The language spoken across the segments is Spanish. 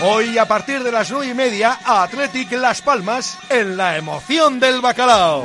Hoy a partir de las nueve y media, Athletic Las Palmas en la emoción del bacalao.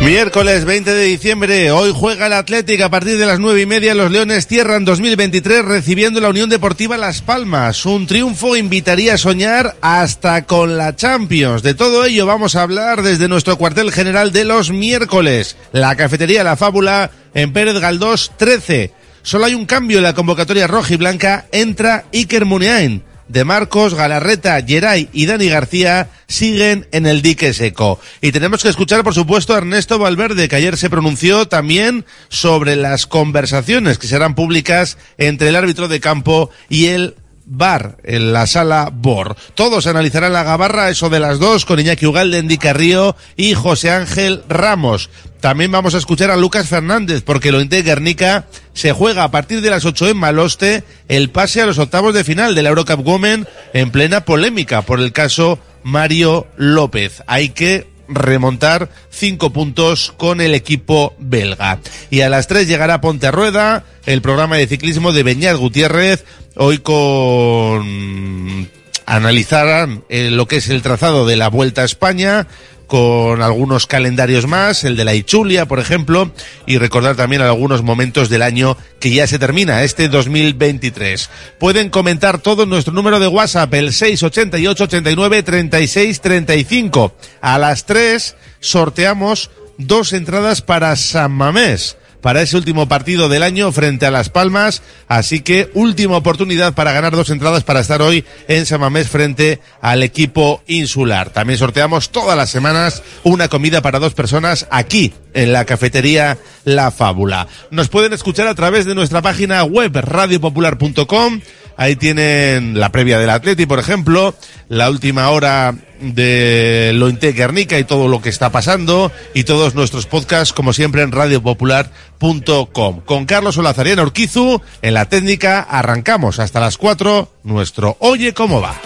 Miércoles 20 de diciembre, hoy juega el Atlético a partir de las nueve y media. Los Leones cierran 2023 recibiendo la Unión Deportiva Las Palmas. Un triunfo invitaría a soñar hasta con la Champions. De todo ello vamos a hablar desde nuestro cuartel general de los miércoles. La cafetería La Fábula en Pérez Galdós 13. Solo hay un cambio en la convocatoria roja y blanca. Entra Iker Muniain de Marcos, Galarreta, Geray y Dani García siguen en el dique seco. Y tenemos que escuchar, por supuesto, a Ernesto Valverde, que ayer se pronunció también sobre las conversaciones que serán públicas entre el árbitro de campo y el bar en la sala BOR. Todos analizarán la gabarra, eso de las dos, con Iñaki Ugalde, Endica Río y José Ángel Ramos. También vamos a escuchar a Lucas Fernández, porque lo de Guernica se juega a partir de las 8 en Maloste el pase a los octavos de final de la Eurocup Women en plena polémica por el caso Mario López. Hay que remontar cinco puntos con el equipo belga. Y a las tres llegará Ponte Rueda, el programa de ciclismo de Beñat Gutiérrez, hoy con analizarán eh, lo que es el trazado de la Vuelta a España, con algunos calendarios más, el de la Ichulia, por ejemplo, y recordar también algunos momentos del año que ya se termina, este 2023. Pueden comentar todo nuestro número de WhatsApp, el 688 89 36 35. A las 3 sorteamos dos entradas para San Mamés para ese último partido del año frente a Las Palmas. Así que última oportunidad para ganar dos entradas para estar hoy en Samamés frente al equipo insular. También sorteamos todas las semanas una comida para dos personas aquí en la cafetería La Fábula. Nos pueden escuchar a través de nuestra página web radiopopular.com. Ahí tienen la previa del Atleti, por ejemplo, la última hora de lo Guernica y todo lo que está pasando y todos nuestros podcasts como siempre en radiopopular.com. Con Carlos Olazariano Orquizu en la técnica arrancamos hasta las 4 nuestro Oye cómo va.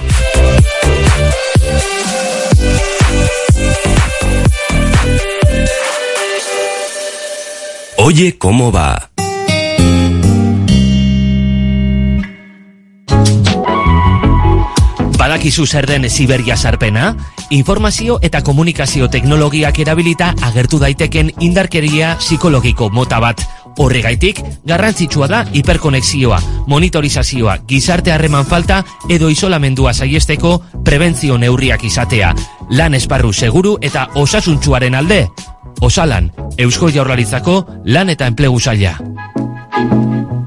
Oye cómo va. Badakizu zer den Siberia sarpena? Informazio eta komunikazio teknologiak erabilita agertu daiteken indarkeria psikologiko mota bat. Horregaitik, garrantzitsua da hiperkonexioa, monitorizazioa, gizarte harreman falta edo isolamendua saiesteko prebentzio neurriak izatea. Lan esparru seguru eta osasuntsuaren alde. Osalan, Eusko Jaurlaritzako lan eta enplegu saia.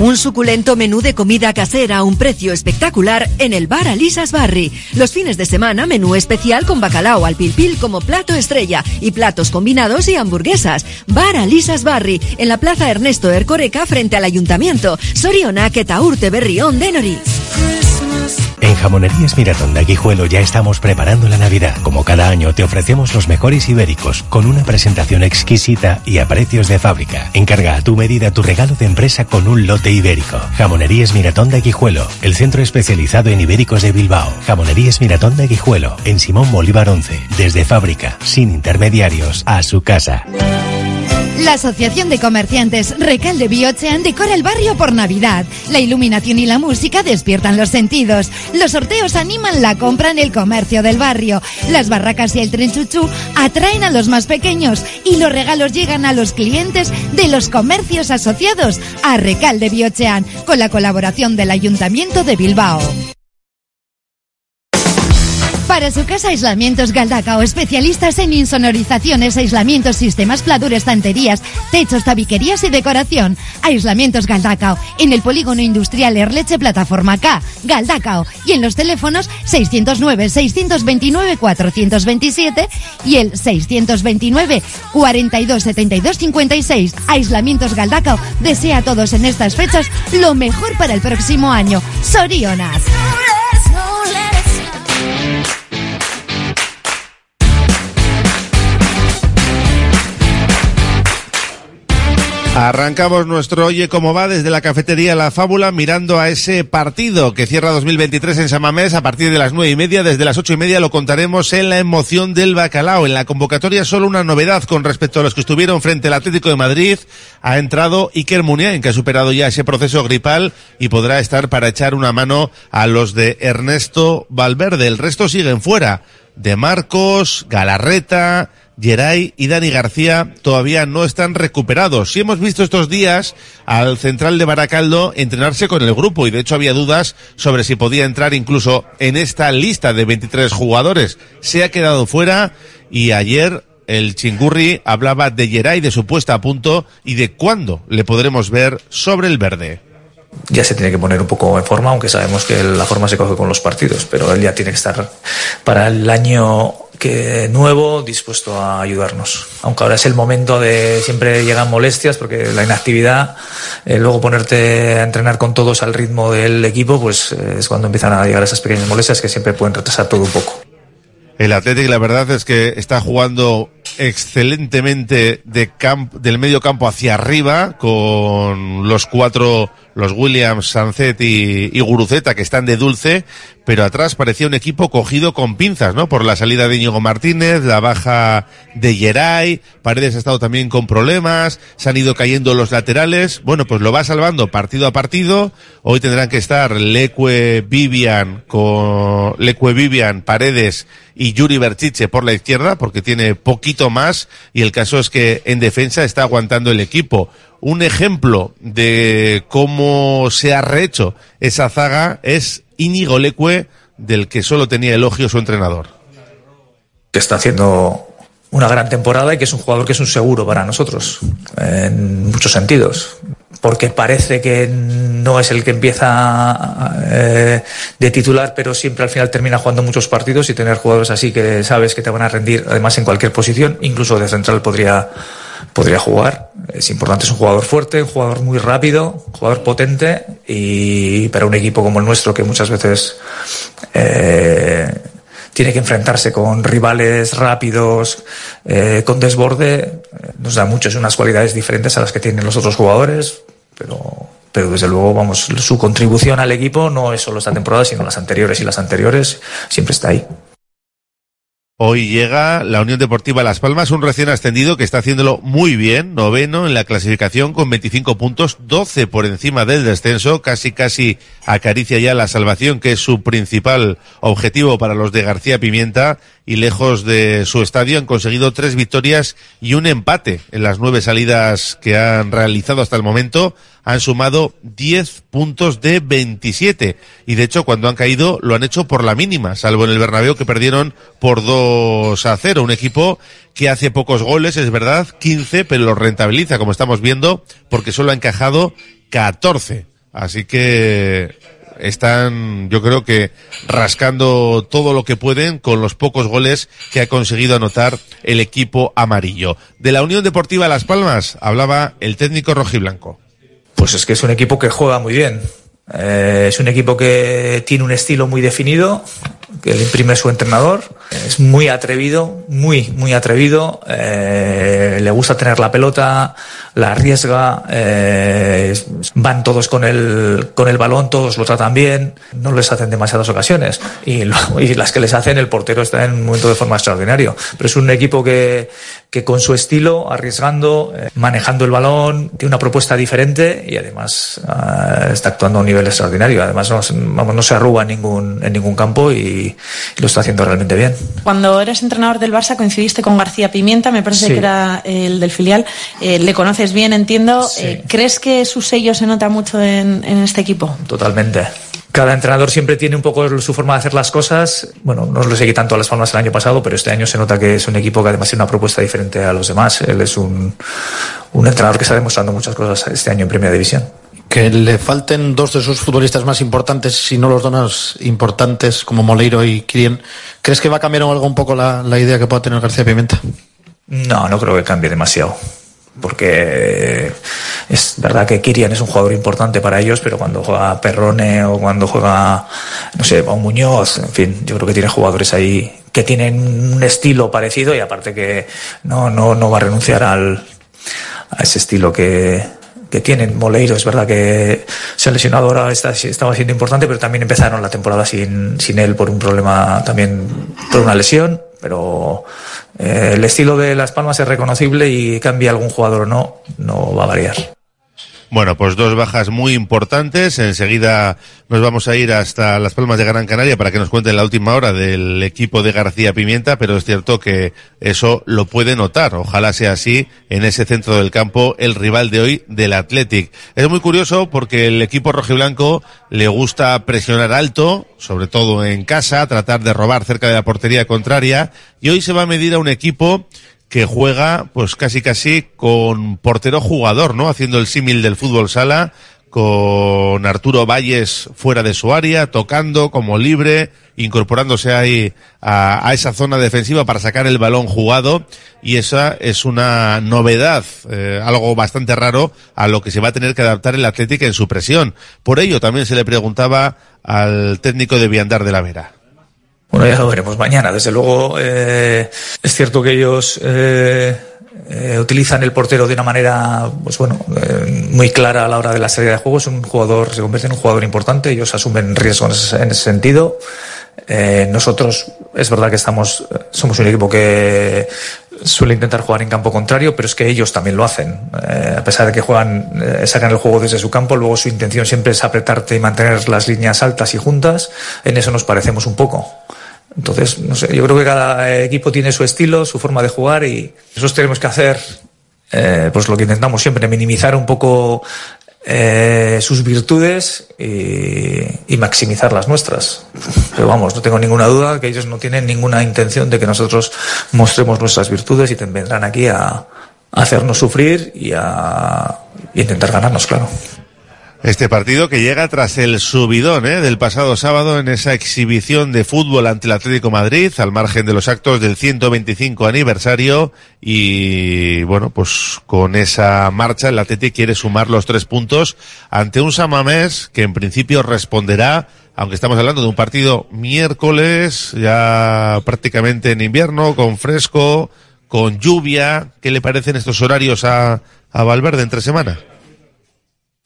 Un suculento menú de comida casera a un precio espectacular en el bar Alisas Barri. Los fines de semana, menú especial con bacalao al pilpil como plato estrella y platos combinados y hamburguesas. Bar Alisas Barri, en la plaza Ernesto Ercoreca frente al ayuntamiento. Soriona, Urte Berrión de Noriz. En Jamonerías Miratón de Aguijuelo ya estamos preparando la Navidad. Como cada año te ofrecemos los mejores ibéricos con una presentación exquisita y a precios de fábrica. Encarga a tu medida tu regalo de empresa con un lote ibérico. Jamonerías Miratón de Aguijuelo, el centro especializado en ibéricos de Bilbao. Jamonerías Miratón de Aguijuelo, en Simón Bolívar 11, desde fábrica, sin intermediarios, a su casa. La Asociación de Comerciantes Recalde Biochean decora el barrio por Navidad. La iluminación y la música despiertan los sentidos. Los sorteos animan la compra en el comercio del barrio. Las barracas y el tren chuchú atraen a los más pequeños y los regalos llegan a los clientes de los comercios asociados a Recalde Biochean con la colaboración del Ayuntamiento de Bilbao. Para su casa, Aislamientos Galdacao, especialistas en insonorizaciones, aislamientos, sistemas, pladur, estanterías, techos, tabiquerías y decoración. Aislamientos Galdacao, en el polígono industrial Erleche Plataforma K, Galdacao, y en los teléfonos 609-629-427 y el 629-427256. Aislamientos Galdacao desea a todos en estas fechas lo mejor para el próximo año. Sorionas. Arrancamos nuestro Oye cómo va desde la cafetería La Fábula mirando a ese partido que cierra 2023 en Samamés a partir de las nueve y media. Desde las ocho y media lo contaremos en la emoción del bacalao. En la convocatoria solo una novedad con respecto a los que estuvieron frente al Atlético de Madrid. Ha entrado Iker Muniain que ha superado ya ese proceso gripal y podrá estar para echar una mano a los de Ernesto Valverde. El resto siguen fuera. De Marcos, Galarreta, Geray y Dani García todavía no están recuperados. Si hemos visto estos días al central de Baracaldo entrenarse con el grupo y de hecho había dudas sobre si podía entrar incluso en esta lista de 23 jugadores. Se ha quedado fuera y ayer el Chingurri hablaba de Geray, de su puesta a punto y de cuándo le podremos ver sobre el verde ya se tiene que poner un poco en forma, aunque sabemos que la forma se coge con los partidos, pero él ya tiene que estar para el año que nuevo dispuesto a ayudarnos. Aunque ahora es el momento de siempre llegan molestias porque la inactividad, eh, luego ponerte a entrenar con todos al ritmo del equipo, pues eh, es cuando empiezan a llegar esas pequeñas molestias que siempre pueden retrasar todo un poco. El Atlético, la verdad es que está jugando excelentemente de del medio campo hacia arriba con los cuatro los Williams, Sancet y, y, Guruceta, que están de dulce, pero atrás parecía un equipo cogido con pinzas, ¿no? Por la salida de Íñigo Martínez, la baja de Geray, Paredes ha estado también con problemas, se han ido cayendo los laterales, bueno, pues lo va salvando partido a partido, hoy tendrán que estar Leque Vivian con, Leque Vivian, Paredes y Yuri Berchiche por la izquierda, porque tiene poquito más, y el caso es que en defensa está aguantando el equipo. Un ejemplo de cómo se ha rehecho esa zaga es Íñigo Leque, del que solo tenía elogio su entrenador. Que está haciendo una gran temporada y que es un jugador que es un seguro para nosotros, en muchos sentidos. porque parece que no es el que empieza eh, de titular, pero siempre al final termina jugando muchos partidos y tener jugadores así que sabes que te van a rendir, además en cualquier posición, incluso de central podría, podría jugar. Es importante, es un jugador fuerte, un jugador muy rápido, un jugador potente y para un equipo como el nuestro que muchas veces eh, tiene que enfrentarse con rivales rápidos, eh, con desborde, eh, nos da muchas unas cualidades diferentes a las que tienen los otros jugadores, pero, pero desde luego, vamos, su contribución al equipo no es solo esta temporada, sino las anteriores y las anteriores, siempre está ahí. Hoy llega la Unión Deportiva Las Palmas, un recién ascendido que está haciéndolo muy bien, noveno en la clasificación con 25 puntos, 12 por encima del descenso, casi casi acaricia ya la salvación, que es su principal objetivo para los de García Pimienta, y lejos de su estadio han conseguido tres victorias y un empate en las nueve salidas que han realizado hasta el momento. Han sumado 10 puntos de 27 y de hecho cuando han caído lo han hecho por la mínima, salvo en el Bernabéu que perdieron por 2 a 0. Un equipo que hace pocos goles, es verdad, 15, pero lo rentabiliza como estamos viendo porque solo ha encajado 14. Así que están, yo creo que rascando todo lo que pueden con los pocos goles que ha conseguido anotar el equipo amarillo. De la Unión Deportiva Las Palmas hablaba el técnico rojiblanco. Pues es que es un equipo que juega muy bien. Eh, es un equipo que tiene un estilo muy definido, que le imprime su entrenador. Es muy atrevido, muy, muy atrevido. Eh, le gusta tener la pelota, la arriesga, eh, van todos con el, con el balón, todos lo tratan bien, no les hacen demasiadas ocasiones. Y, y las que les hacen, el portero está en un momento de forma extraordinario. Pero es un equipo que, que con su estilo, arriesgando, eh, manejando el balón, tiene una propuesta diferente y además uh, está actuando a un nivel extraordinario. Además, no, vamos, no se arruga en ningún, en ningún campo y, y, lo está haciendo realmente bien. Cuando eres entrenador del Barça coincidiste con García Pimienta, me parece sí. que era el del filial. Eh, le conoces bien, entiendo. Sí. Eh, ¿Crees que su sello se nota mucho en, en este equipo? Totalmente cada entrenador siempre tiene un poco su forma de hacer las cosas. Bueno, no lo seguí tanto a las palmas el año pasado, pero este año se nota que es un equipo que además tiene una propuesta diferente a los demás. Él es un, un entrenador que está demostrando muchas cosas este año en Primera División. Que le falten dos de sus futbolistas más importantes, si no los donas importantes, como Moleiro y Kirien, ¿crees que va a cambiar algo un poco la, la idea que pueda tener García Pimienta? No, no creo que cambie demasiado porque es verdad que Kirian es un jugador importante para ellos, pero cuando juega Perrone o cuando juega, no sé, un Muñoz, en fin, yo creo que tiene jugadores ahí que tienen un estilo parecido y aparte que no, no, no va a renunciar al, a ese estilo que, que tienen. Moleiro es verdad que se ha lesionado ahora, está, estaba siendo importante, pero también empezaron la temporada sin, sin él por un problema también, por una lesión, pero el estilo de Las Palmas es reconocible y cambia algún jugador o no, no va a variar. Bueno, pues dos bajas muy importantes. Enseguida nos vamos a ir hasta Las Palmas de Gran Canaria para que nos cuenten la última hora del equipo de García Pimienta, pero es cierto que eso lo puede notar. Ojalá sea así en ese centro del campo el rival de hoy del Athletic. Es muy curioso porque el equipo rojiblanco le gusta presionar alto, sobre todo en casa, tratar de robar cerca de la portería contraria y hoy se va a medir a un equipo que juega pues casi casi con portero jugador, ¿no? Haciendo el símil del fútbol sala con Arturo Valles fuera de su área, tocando como libre, incorporándose ahí a, esa zona defensiva para sacar el balón jugado y esa es una novedad, eh, algo bastante raro a lo que se va a tener que adaptar el Atlético en su presión. Por ello también se le preguntaba al técnico de Viandar de la Vera. Bueno, ya lo veremos mañana. Desde luego, eh, es cierto que ellos eh, eh, utilizan el portero de una manera, pues bueno, eh, muy clara a la hora de la salida de juego. Es un jugador, se convierte en un jugador importante. Ellos asumen riesgos en ese sentido. Eh, nosotros, es verdad que estamos, somos un equipo que suele intentar jugar en campo contrario, pero es que ellos también lo hacen. A pesar de que juegan, sacan el juego desde su campo, luego su intención siempre es apretarte y mantener las líneas altas y juntas. En eso nos parecemos un poco. Entonces, no sé, yo creo que cada equipo tiene su estilo, su forma de jugar y nosotros tenemos que hacer, eh, pues lo que intentamos siempre, minimizar un poco eh, sus virtudes y, maximizar las nuestras. Pero vamos, no tengo ninguna duda que ellos no tienen ninguna intención de que nosotros mostremos nuestras virtudes y vendrán aquí a, hacernos sufrir y a, intentar ganarnos, claro. Este partido que llega tras el subidón ¿eh? del pasado sábado en esa exhibición de fútbol ante el Atlético Madrid, al margen de los actos del 125 aniversario. Y bueno, pues con esa marcha el Atlético quiere sumar los tres puntos ante un Samamés que en principio responderá, aunque estamos hablando de un partido miércoles, ya prácticamente en invierno, con fresco, con lluvia. ¿Qué le parecen estos horarios a, a Valverde entre semana?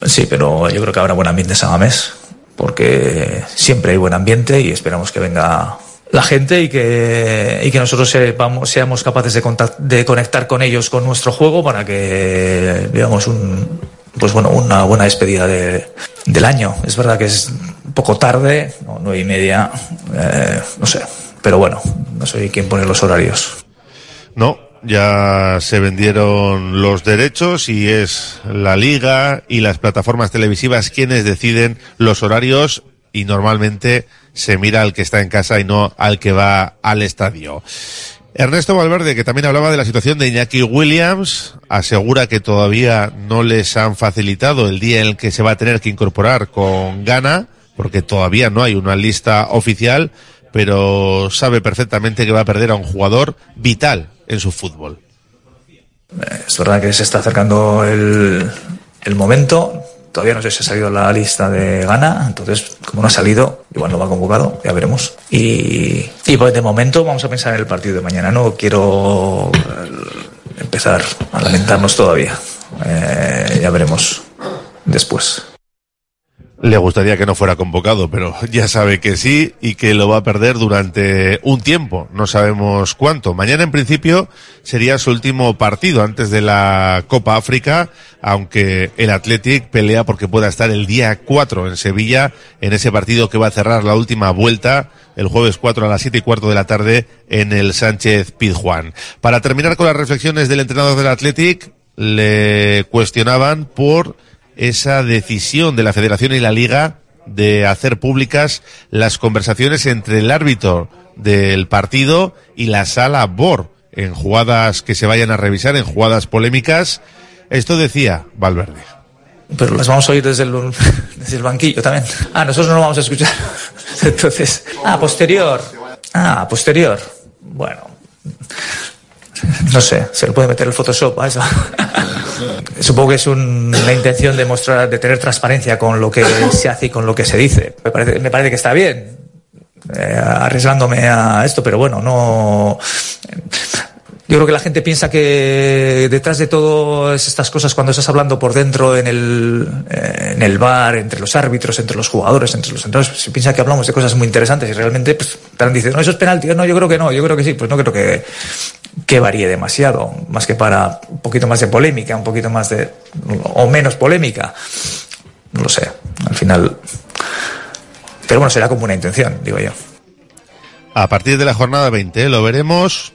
Sí, pero yo creo que habrá buen ambiente en Samamés, porque siempre hay buen ambiente y esperamos que venga la gente y que, y que nosotros seamos capaces de, de conectar con ellos con nuestro juego para que veamos un, pues bueno, una buena despedida de, del año. Es verdad que es un poco tarde, no, nueve y media, eh, no sé, pero bueno, no soy quien pone los horarios. No, ya se vendieron los derechos y es la liga y las plataformas televisivas quienes deciden los horarios y normalmente se mira al que está en casa y no al que va al estadio. Ernesto Valverde, que también hablaba de la situación de Iñaki Williams, asegura que todavía no les han facilitado el día en el que se va a tener que incorporar con Gana, porque todavía no hay una lista oficial, pero sabe perfectamente que va a perder a un jugador vital en su fútbol. Es verdad que se está acercando el, el momento. Todavía no sé si ha salido la lista de Gana, entonces, como no ha salido, igual no va convocado, ya veremos. Y, pues de momento vamos a pensar en el partido de mañana. No quiero eh, empezar a lamentarnos todavía. Eh, ya veremos después. Le gustaría que no fuera convocado, pero ya sabe que sí y que lo va a perder durante un tiempo. No sabemos cuánto. Mañana, en principio, sería su último partido antes de la Copa África, aunque el Athletic pelea porque pueda estar el día 4 en Sevilla, en ese partido que va a cerrar la última vuelta el jueves 4 a las 7 y cuarto de la tarde en el Sánchez Pizjuán. Para terminar con las reflexiones del entrenador del Athletic, le cuestionaban por esa decisión de la Federación y la Liga de hacer públicas las conversaciones entre el árbitro del partido y la sala BOR en jugadas que se vayan a revisar, en jugadas polémicas. Esto decía Valverde. Pero las vamos a oír desde el, desde el banquillo también. Ah, nosotros no lo vamos a escuchar. Entonces, ah, posterior. Ah, posterior. Bueno, no sé, se le puede meter el Photoshop a eso. Supongo que es una intención de mostrar, de tener transparencia con lo que se hace y con lo que se dice. Me parece, me parece que está bien, eh, arriesgándome a esto, pero bueno, no. Yo creo que la gente piensa que detrás de todas estas cosas, cuando estás hablando por dentro en el, eh, en el bar, entre los árbitros, entre los jugadores, entre los entrenadores, se piensa que hablamos de cosas muy interesantes y realmente pues, están diciendo, no, eso es penalti. No, yo creo que no, yo creo que sí. Pues no creo que, que varíe demasiado, más que para un poquito más de polémica, un poquito más de. o menos polémica. No lo sé, al final. Pero bueno, será como una intención, digo yo. A partir de la jornada 20, lo veremos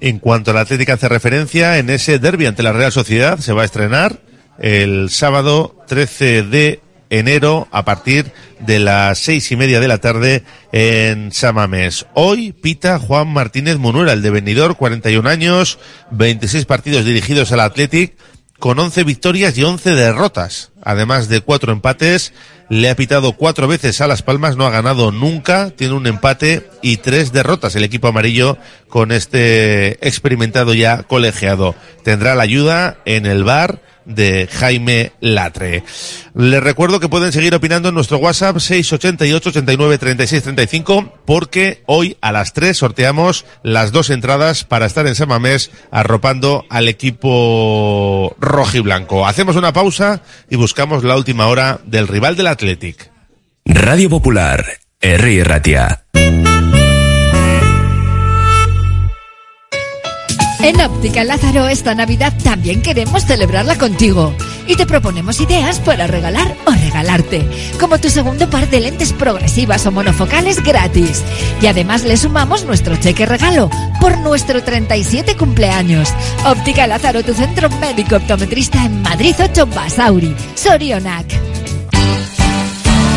en cuanto a la Atlética hace referencia, en ese derby ante la Real Sociedad se va a estrenar el sábado 13 de enero a partir de las seis y media de la tarde en Samamés. Hoy pita Juan Martínez Munuera, el de Benidorm, 41 años, 26 partidos dirigidos al Athletic, con 11 victorias y 11 derrotas, además de cuatro empates. Le ha pitado cuatro veces a Las Palmas, no ha ganado nunca, tiene un empate y tres derrotas el equipo amarillo con este experimentado ya colegiado. Tendrá la ayuda en el bar de Jaime Latre. Les recuerdo que pueden seguir opinando en nuestro WhatsApp 688 89 36 35 porque hoy a las 3 sorteamos las dos entradas para estar en Samamés arropando al equipo rojo y blanco. Hacemos una pausa y buscamos la última hora del rival del Athletic. Radio Popular, R. Ratia. En Óptica Lázaro esta Navidad también queremos celebrarla contigo y te proponemos ideas para regalar o regalarte, como tu segundo par de lentes progresivas o monofocales gratis. Y además le sumamos nuestro cheque regalo por nuestro 37 cumpleaños. Óptica Lázaro, tu centro médico optometrista en Madrid 8 Basauri, Sorionac.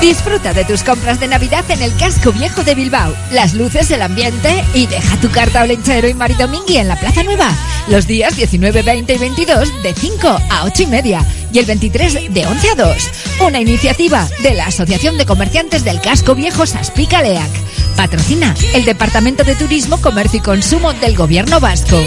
Disfruta de tus compras de Navidad en el casco viejo de Bilbao. Las luces, el ambiente y deja tu carta olenchero y maridomingui en la Plaza Nueva. Los días 19, 20 y 22 de 5 a 8 y media y el 23 de 11 a 2. Una iniciativa de la Asociación de Comerciantes del Casco Viejo Saspica Leac. Patrocina el Departamento de Turismo, Comercio y Consumo del Gobierno Vasco.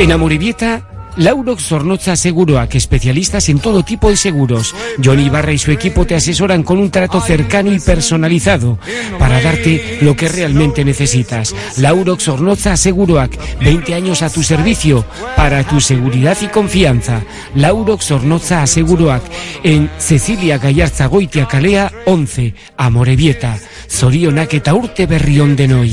En Amoribieta Laurox Zornoza Seguroak, especialistas en todo tipo de seguros. Johnny Barra y su equipo te asesoran con un trato cercano y personalizado para darte lo que realmente necesitas. Laurox Zornoza Seguroak, 20 años a tu servicio para tu seguridad y confianza. Laurox Zornoza Seguroak, en Cecilia Gallarza Goitia Calea 11, Amorebieta. Zorionak eta berrión de noi.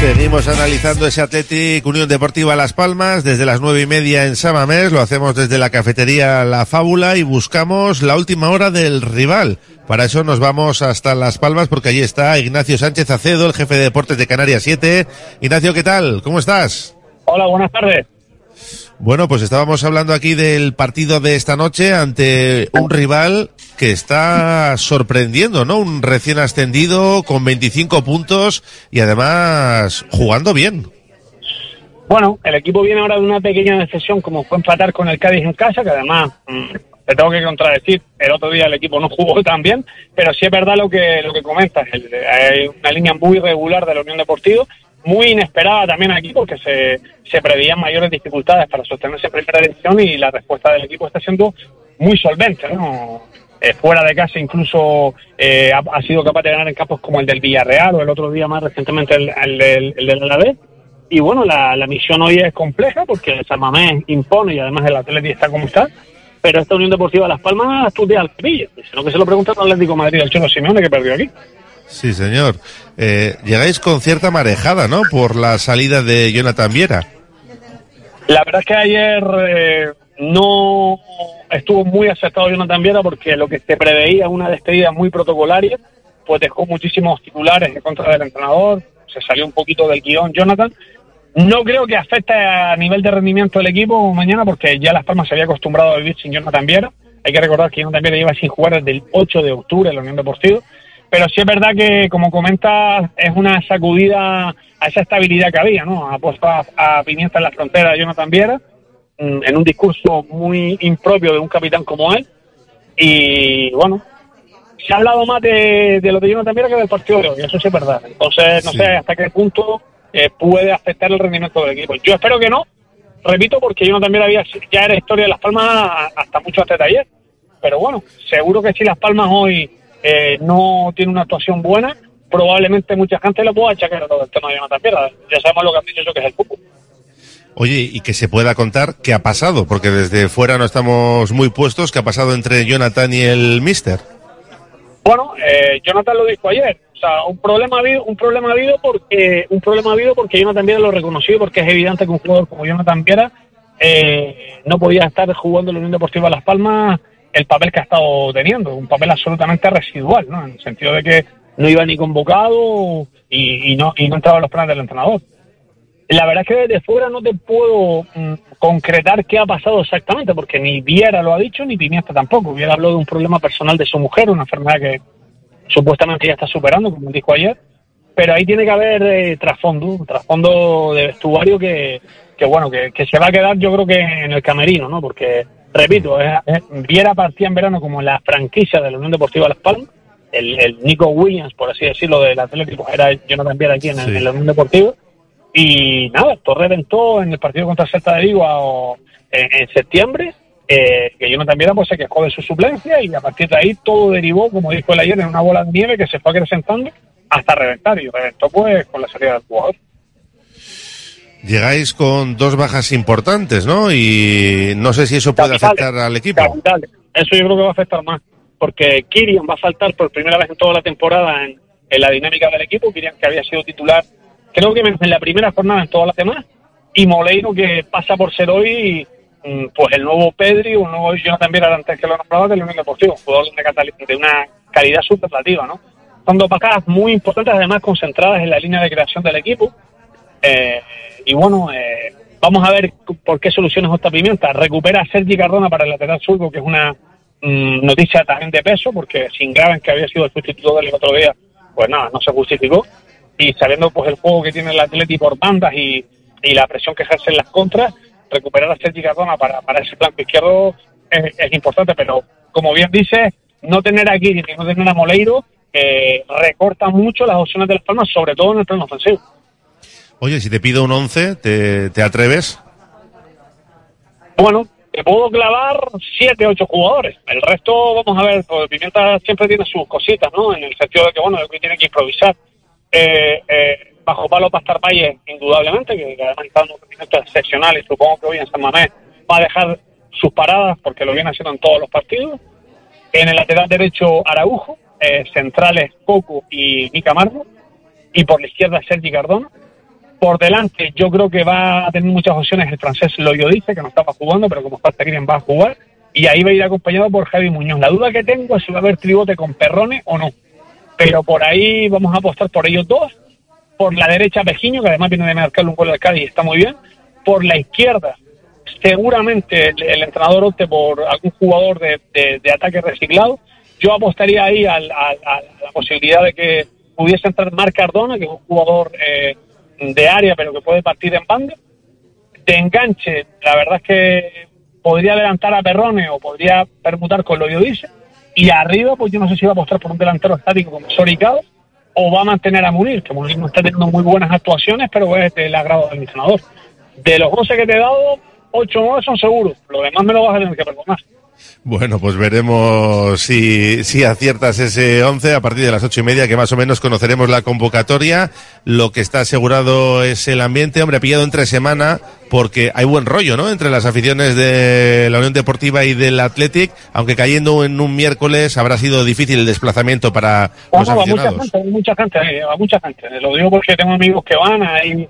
Seguimos analizando ese Athletic Unión Deportiva Las Palmas desde las nueve y media en Samamés. Lo hacemos desde la cafetería La Fábula y buscamos la última hora del rival. Para eso nos vamos hasta Las Palmas porque allí está Ignacio Sánchez Acedo, el jefe de deportes de Canarias 7. Ignacio, ¿qué tal? ¿Cómo estás? Hola, buenas tardes. Bueno, pues estábamos hablando aquí del partido de esta noche ante un rival que está sorprendiendo, ¿no? Un recién ascendido con 25 puntos y además jugando bien. Bueno, el equipo viene ahora de una pequeña decepción como fue empatar con el Cádiz en casa, que además mm, te tengo que contradecir, el otro día el equipo no jugó tan bien, pero sí es verdad lo que lo que comentas, el- hay una línea muy regular de la Unión Deportiva, muy inesperada también aquí porque se, se preveían mayores dificultades para sostenerse en primera división y la respuesta del equipo está siendo muy solvente, ¿no? Eh, fuera de casa incluso eh, ha, ha sido capaz de ganar en campos como el del Villarreal o el otro día más recientemente el, el, del- el del Alavés. Y bueno, la, la misión hoy es compleja porque el San Mamés impone y además el Atlético está como está. Pero esta Unión Deportiva Las Palmas estudia al pillo. Sino que se lo pregunta al Atlético de Madrid, el Cholo Simeone, que perdió aquí. Sí, señor. Eh, llegáis con cierta marejada, ¿no? Por la salida de Jonathan Viera. La verdad es que ayer eh, no estuvo muy acertado Jonathan Viera porque lo que se preveía una despedida muy protocolaria, pues dejó muchísimos titulares en contra del entrenador, se salió un poquito del guion Jonathan. No creo que afecte a nivel de rendimiento del equipo mañana porque ya Las Palmas se había acostumbrado a vivir sin Jonathan Viera. Hay que recordar que Jonathan Viera lleva sin jugar desde el 8 de octubre en la Unión Deportiva. Pero sí es verdad que, como comenta, es una sacudida a esa estabilidad que había, ¿no? Ha puesto a, Pimienta en la frontera Jonathan Viera en un discurso muy impropio de un capitán como él. Y bueno, se ha hablado más de, de lo de Jonathan Viera que del partido de hoy, eso sí es verdad. Entonces, no Sí. sé hasta qué punto eh, puede afectar el rendimiento del equipo. Yo espero que no, repito, porque Jonathan Viera había, ya era historia de Las Palmas hasta mucho antes de ayer. Pero bueno, seguro que si Las Palmas hoy eh, no tiene una actuación buena, probablemente mucha gente le pueda achacar todo el tema de Jonathan Viera. Ya sabemos lo que han dicho yo que es el fútbol. Oye, y que se pueda contar qué ha pasado, porque desde fuera no estamos muy puestos, qué ha pasado entre Jonathan y el Mister. Bueno, eh, Jonathan lo dijo ayer. O sea, un problema ha habido, un problema ha habido porque un problema ha habido porque Jonathan Viera lo reconoció porque es evidente que un jugador como Jonathan Viera eh, no podía estar jugando en la Unión Deportiva Las Palmas el papel que ha estado teniendo, un papel absolutamente residual, ¿no? En el sentido de que no iba ni convocado y, y no y no entraba en los planes del entrenador. La verdad es que desde fuera no te puedo mm, concretar qué ha pasado exactamente, porque ni Viera lo ha dicho, ni Pimienta tampoco. Viera habló de un problema personal de su mujer, una enfermedad que supuestamente ya está superando, como dijo ayer. Pero ahí tiene que haber eh, trasfondo, un trasfondo de vestuario que, que bueno, que, que se va a quedar yo creo que en el camerino, ¿no? Porque, repito, es- es- Viera partía en verano como la franquicia de la Unión Deportiva Las Palmas. El, el Nico Williams, por así decirlo, del Atlético, era Jonathan Viera aquí en, Sí. en la Unión Deportiva. Y nada, esto reventó en el partido contra Celta de Vigo en, en septiembre, eh, que Jonathan Viera pues, se quejó de su suplencia y a partir de ahí todo derivó, como dijo él ayer, en una bola de nieve que se fue acrecentando hasta reventar y reventó pues con la salida del jugador. Llegáis con dos bajas importantes, ¿no? Y no sé si eso puede Capitales. afectar al equipo. Capitales. Eso yo creo que va a afectar más, porque Kirian va a faltar por primera vez en toda la temporada en, en la dinámica del equipo. Kirian que había sido titular, creo que en la primera jornada en todas las demás, y Moleiro que pasa por ser hoy mm, pues el nuevo Pedri un nuevo Jonathan Viera antes que lo nombraba del Unión Deportivo, jugador de una, calidad superlativa, ¿no? Son dos bajas muy importantes, además concentradas en la línea de creación del equipo. Eh, y bueno, eh, vamos a ver por qué soluciones esta pimienta. Recupera a Sergi Cardona para el lateral surco, que es una mm, noticia también de peso, porque sin Graven, que había sido el sustituto del otro día, pues nada, no se justificó. Y sabiendo pues el juego que tiene el Atleti por bandas y, y la presión que ejerce en las contras, recuperar a Sergi Cardona para, para ese flanco izquierdo es, es importante, pero como bien dice, no tener aquí ni no tener a Moleiro eh, recorta mucho las opciones de las palmas, sobre todo en el plano ofensivo. Oye, si te pido un 11, ¿te, te atreves? Bueno, te puedo clavar siete, ocho jugadores. El resto, vamos a ver, pues Pimienta siempre tiene sus cositas, ¿no? En el sentido de que, bueno, que tiene que improvisar. Eh, eh, bajo palo para estar Valle, indudablemente, que, que además está en un rendimiento excepcional y supongo que hoy en San Mamés va a dejar sus paradas porque lo viene haciendo en todos los partidos. En el lateral derecho, Araujo. Eh, centrales, Coco y Mica Marmo. Y por la izquierda, Sergi Cardona. Por delante, yo creo que va a tener muchas opciones el francés Loyo dice, que no estaba jugando, pero como falta va a jugar. Y ahí va a ir acompañado por Javi Muñoz. La duda que tengo es si va a haber tribote con Perrone o no. Pero por ahí vamos a apostar por ellos dos. Por la derecha, Pejiño, que además viene de marcarle un gol al Cádiz y está muy bien. Por la izquierda, seguramente el, entrenador opte por algún jugador de, de- ataque reciclado. Yo apostaría ahí a la posibilidad de que pudiese entrar Marc Cardona, que es un jugador eh, de área, pero que puede partir en banda. De enganche, la verdad es que podría adelantar a Perrone o podría permutar con lo que dice. Y arriba, pues yo no sé si va a apostar por un delantero estático como Soricado o va a mantener a Munir, que Munir no está teniendo muy buenas actuaciones, pero es del agrado del entrenador. De los 11 que te he dado, 8 o 9 son seguros. Lo demás me lo vas a tener que perdonar. Bueno, pues veremos si, si aciertas ese 11 a partir de las ocho y media, que más o menos conoceremos la convocatoria. Lo que está asegurado es el ambiente. Hombre, ha pillado entre semana porque hay buen rollo, ¿no? Entre las aficiones de la Unión Deportiva y del Athletic, aunque cayendo en un miércoles habrá sido difícil el desplazamiento para los va mucha aficionados. gente, va mucha gente, eh, va mucha gente. Lo digo porque tengo amigos que van, hay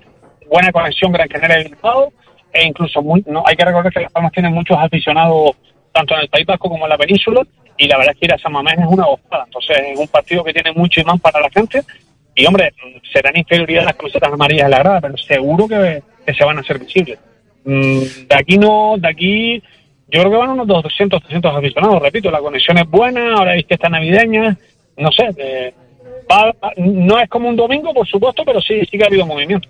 buena conexión Gran Canaria y Bilbao, e incluso muy, no hay que recordar que Las Palmas tiene muchos aficionados tanto en el País Vasco como en la península y la verdad es que ir a San Mamés es una gozada. Entonces es un partido que tiene mucho imán para la gente y hombre, serán inferioridad las camisetas amarillas de la grada, pero seguro que, que se van a hacer visibles. Mm, de aquí no, de aquí yo creo que van unos 200, 300 aficionados, repito, la conexión es buena, ahora hay fiesta navideña, no sé, va- no es como un domingo, por supuesto, pero sí, sí que ha habido movimiento.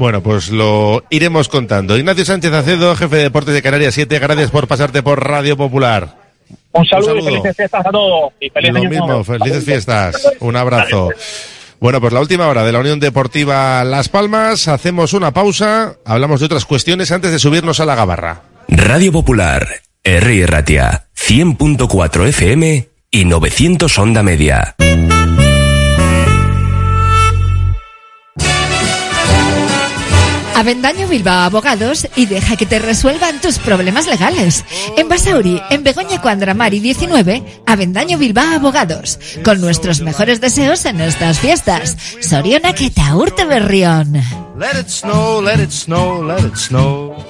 Bueno, pues lo iremos contando. Ignacio Sánchez Acedo, jefe de deportes de Canarias 7, gracias por pasarte por Radio Popular. Un saludo, y felices fiestas a todos. Y feliz Lo año mismo, nuevo. felices fiestas. Un abrazo. Bueno, pues la última hora de la Unión Deportiva Las Palmas. Hacemos una pausa, hablamos de otras cuestiones antes de subirnos a la gabarra. Radio Popular, R. Ratia, 100.4 FM y 900 Onda Media. Avendaño Bilbao Abogados y deja que te resuelvan tus problemas legales. En Basauri, en Begoña Cuandramari 19, Avendaño Bilbao Abogados. Con nuestros mejores deseos en estas fiestas. Soriona que te berrión. Let it snow, let it snow, let it snow.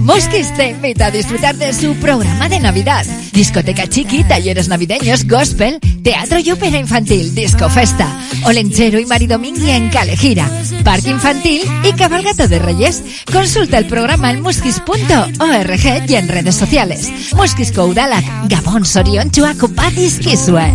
Mosquis te invita a disfrutar de su programa de Navidad. Discoteca chiqui, talleres navideños, gospel, teatro y ópera infantil, disco festa, olenchero y maridomingui en Calejira, parque infantil y cabalgata de reyes. Consulta el programa en muskis.org y en redes sociales. Muskisco Udalak, Gabón Sorion Chuaco Patis Kisue.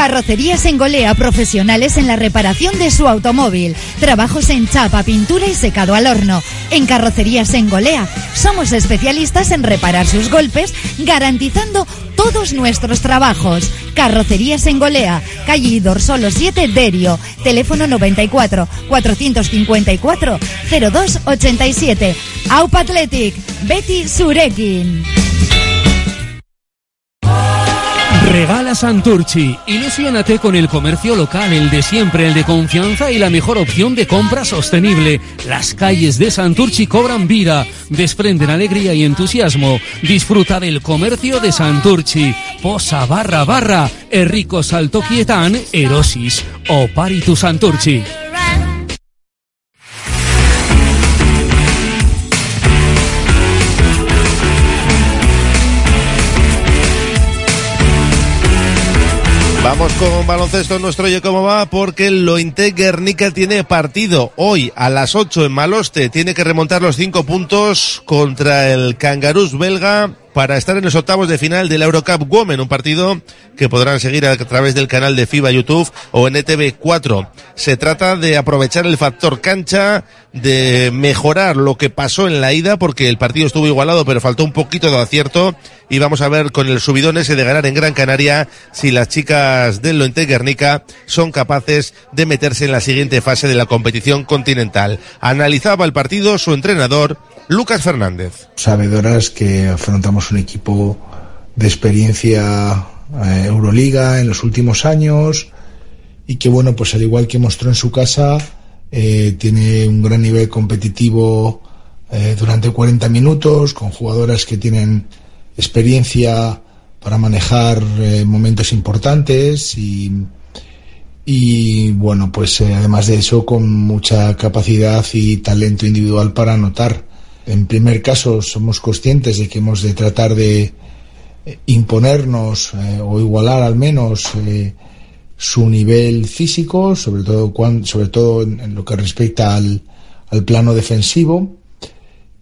Carrocerías en Golea, profesionales en la reparación de su automóvil. Trabajos en chapa, pintura y secado al horno. En Carrocerías en Golea, somos especialistas en reparar sus golpes, garantizando todos nuestros trabajos. Carrocerías en Golea, calle Dorsolo 7 Derio, teléfono 94 454 0287. Aupa Athletic, Betty Surekin. Regala Santurchi. Ilusiónate con el comercio local, el de siempre, el de confianza y la mejor opción de compra sostenible. Las calles de Santurchi cobran vida, desprenden alegría y entusiasmo. Disfruta del comercio de Santurchi. Posa barra barra, Enrico Salto Quietán, Erosis o Paritu Santurchi. Vamos con baloncesto nuestro Oye Cómo Va porque el Lointe tiene partido hoy a las 8 en Maloste. Tiene que remontar los 5 puntos contra el Cangarús belga para estar en los octavos de final de la Eurocup Women, un partido que podrán seguir a través del canal de FIBA YouTube o en ETV 4. Se trata de aprovechar el factor cancha, de mejorar lo que pasó en la ida, porque el partido estuvo igualado, pero faltó un poquito de acierto. Y vamos a ver con el subidón ese de ganar en Gran Canaria si las chicas del Lointe Guernica son capaces de meterse en la siguiente fase de la competición continental. Analizaba el partido su entrenador, Lucas Fernández. Sabedoras que afrontamos un equipo de experiencia eh, Euroliga en los últimos años y que bueno, pues al igual que mostró en su casa, eh, tiene un gran nivel competitivo eh, durante 40 minutos, con jugadoras que tienen experiencia para manejar momentos importantes y, y bueno, pues además de eso con mucha capacidad y talento individual para anotar. En primer caso somos conscientes de que hemos de tratar de eh, imponernos eh, o igualar al menos eh, su nivel físico, sobre todo, cuan- sobre todo en, lo que respecta al, al plano defensivo.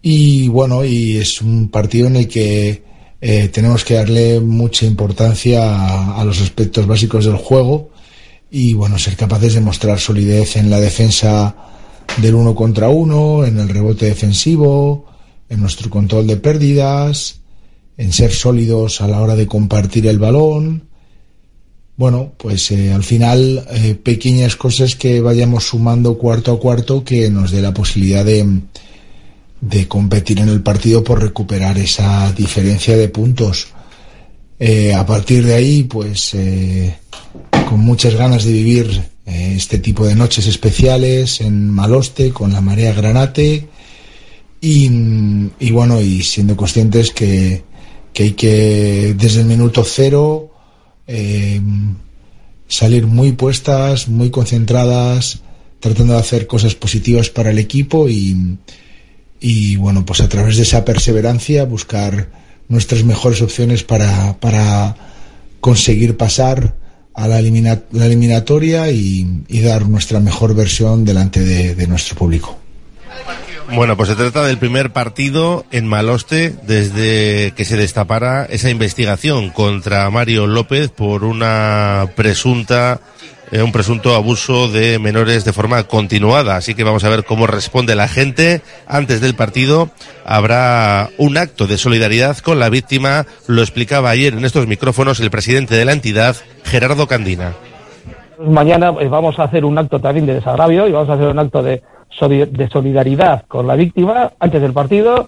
Y bueno, y es un partido en el que tenemos que darle mucha importancia a, a los aspectos básicos del juego y bueno, ser capaces de mostrar solidez en la defensa del uno contra uno, en el rebote defensivo, en nuestro control de pérdidas, en ser sólidos a la hora de compartir el balón. Bueno, pues eh, al final eh, pequeñas cosas que vayamos sumando cuarto a cuarto que nos dé la posibilidad de, de competir en el partido por recuperar esa diferencia de puntos. Eh, a partir de ahí, pues con muchas ganas de vivir este tipo de noches especiales en Maloste con la marea granate. Y, bueno, y siendo conscientes que, que hay que desde el minuto cero eh, salir muy puestas, muy concentradas, tratando de hacer cosas positivas para el equipo y, y bueno, pues a través de esa perseverancia buscar nuestras mejores opciones para, para conseguir pasar a la, elimina- la eliminatoria y, y dar nuestra mejor versión delante de, de nuestro público. Bueno, pues se trata del primer partido en Maloste desde que se destapara esa investigación contra Mario López por una presunta un presunto abuso de menores de forma continuada. Así que vamos a ver cómo responde la gente. Antes del partido habrá un acto de solidaridad con la víctima. Lo explicaba ayer en estos micrófonos el presidente de la entidad, Gerardo Candina. Mañana eh, vamos a hacer un acto también de desagravio y vamos a hacer un acto de, de solidaridad con la víctima antes del partido,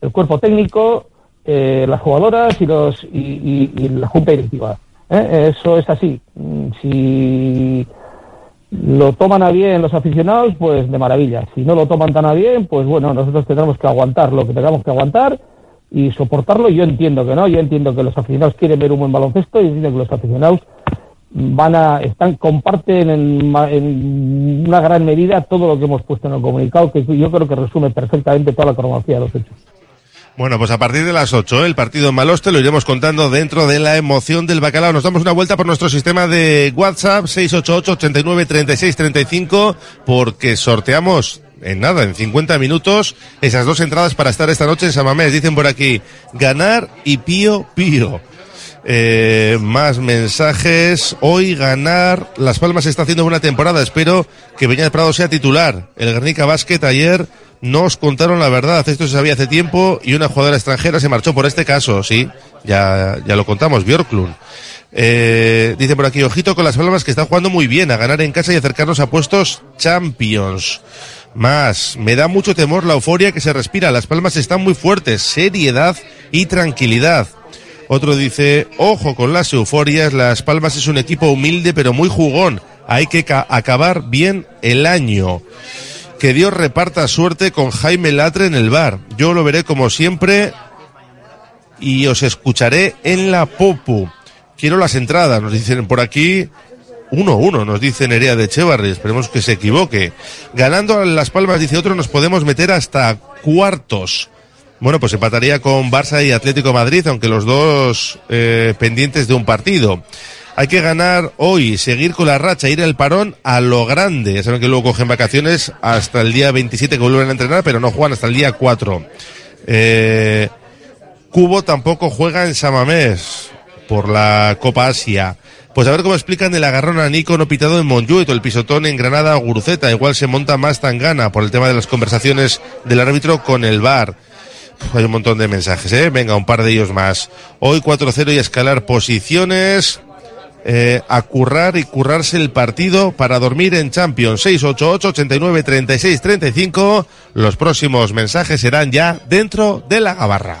el cuerpo técnico, eh, las jugadoras y, los, y la junta directiva. ¿Eh? Eso es así. Mm, Si lo toman a bien los aficionados, pues de maravilla. Si no lo toman tan a bien, pues bueno, nosotros tendremos que aguantar lo que tengamos que aguantar y soportarlo. Yo entiendo que no, yo entiendo que los aficionados quieren ver un buen baloncesto y entiendo que los aficionados van a están comparten en, en una gran medida todo lo que hemos puesto en el comunicado que yo creo que resume perfectamente toda la cronología de los hechos. Bueno, pues a partir de las 8, ¿eh? el partido en Maloste lo iremos contando dentro de la emoción del bacalao. Nos damos una vuelta por nuestro sistema de WhatsApp 688 89 36 35 porque sorteamos en nada, en 50 minutos, esas dos entradas para estar esta noche en Samamés. Dicen por aquí, ganar y pío pío. Eh, más mensajes. Hoy ganar. Las Palmas está haciendo buena temporada. Espero que Beñat Prado sea titular. El Guernica Basket ayer nos contaron la verdad. Esto se sabía hace tiempo y una jugadora extranjera se marchó por este caso. Sí, ya, ya lo contamos. Björklund. Eh, dice por aquí, ojito con las Palmas que están jugando muy bien a ganar en casa y acercarnos a puestos Champions. Más, me da mucho temor la euforia que se respira. Las Palmas están muy fuertes. Seriedad y tranquilidad. Otro dice, ojo con las euforias, Las Palmas es un equipo humilde pero muy jugón. Hay que acabar bien el año. Que Dios reparta suerte con Jaime Latre en el bar. Yo lo veré como siempre y os escucharé en la Popu. Quiero las entradas, nos dicen por aquí. 1-1, nos dice Nerea de Echevarri, esperemos que se equivoque. Ganando a Las Palmas, dice otro, nos podemos meter hasta cuartos. Bueno, pues empataría con Barça y Atlético Madrid, aunque los dos eh, pendientes de un partido. Hay que ganar hoy, seguir con la racha, ir al parón a lo grande. Ya saben que luego cogen vacaciones hasta el día 27 que vuelven a entrenar, pero no juegan hasta el día 4. Eh, Cubo tampoco juega en Samamés por la Copa Asia. Pues a ver cómo explican el agarrón a Nico no pitado en Monjuito, el pisotón en Granada a Guruceta. Igual se monta más tangana por el tema de las conversaciones del árbitro con el VAR. Hay un montón de mensajes, ¿eh? Venga, un par de ellos más. Hoy 4-0 y escalar posiciones. Eh, a currar y currarse el partido para dormir en Champions 688 89 36 35 los próximos mensajes serán ya dentro de la gabarra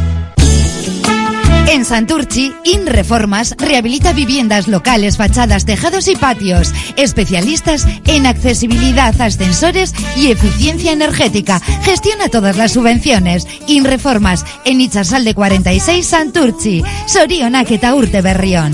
En Santurchi, InReformas rehabilita viviendas locales, fachadas, tejados y patios. Especialistas en accesibilidad, ascensores y eficiencia energética. Gestiona todas las subvenciones. InReformas en Itzasal de 46 Santurchi. Sorionak eta urte berrión.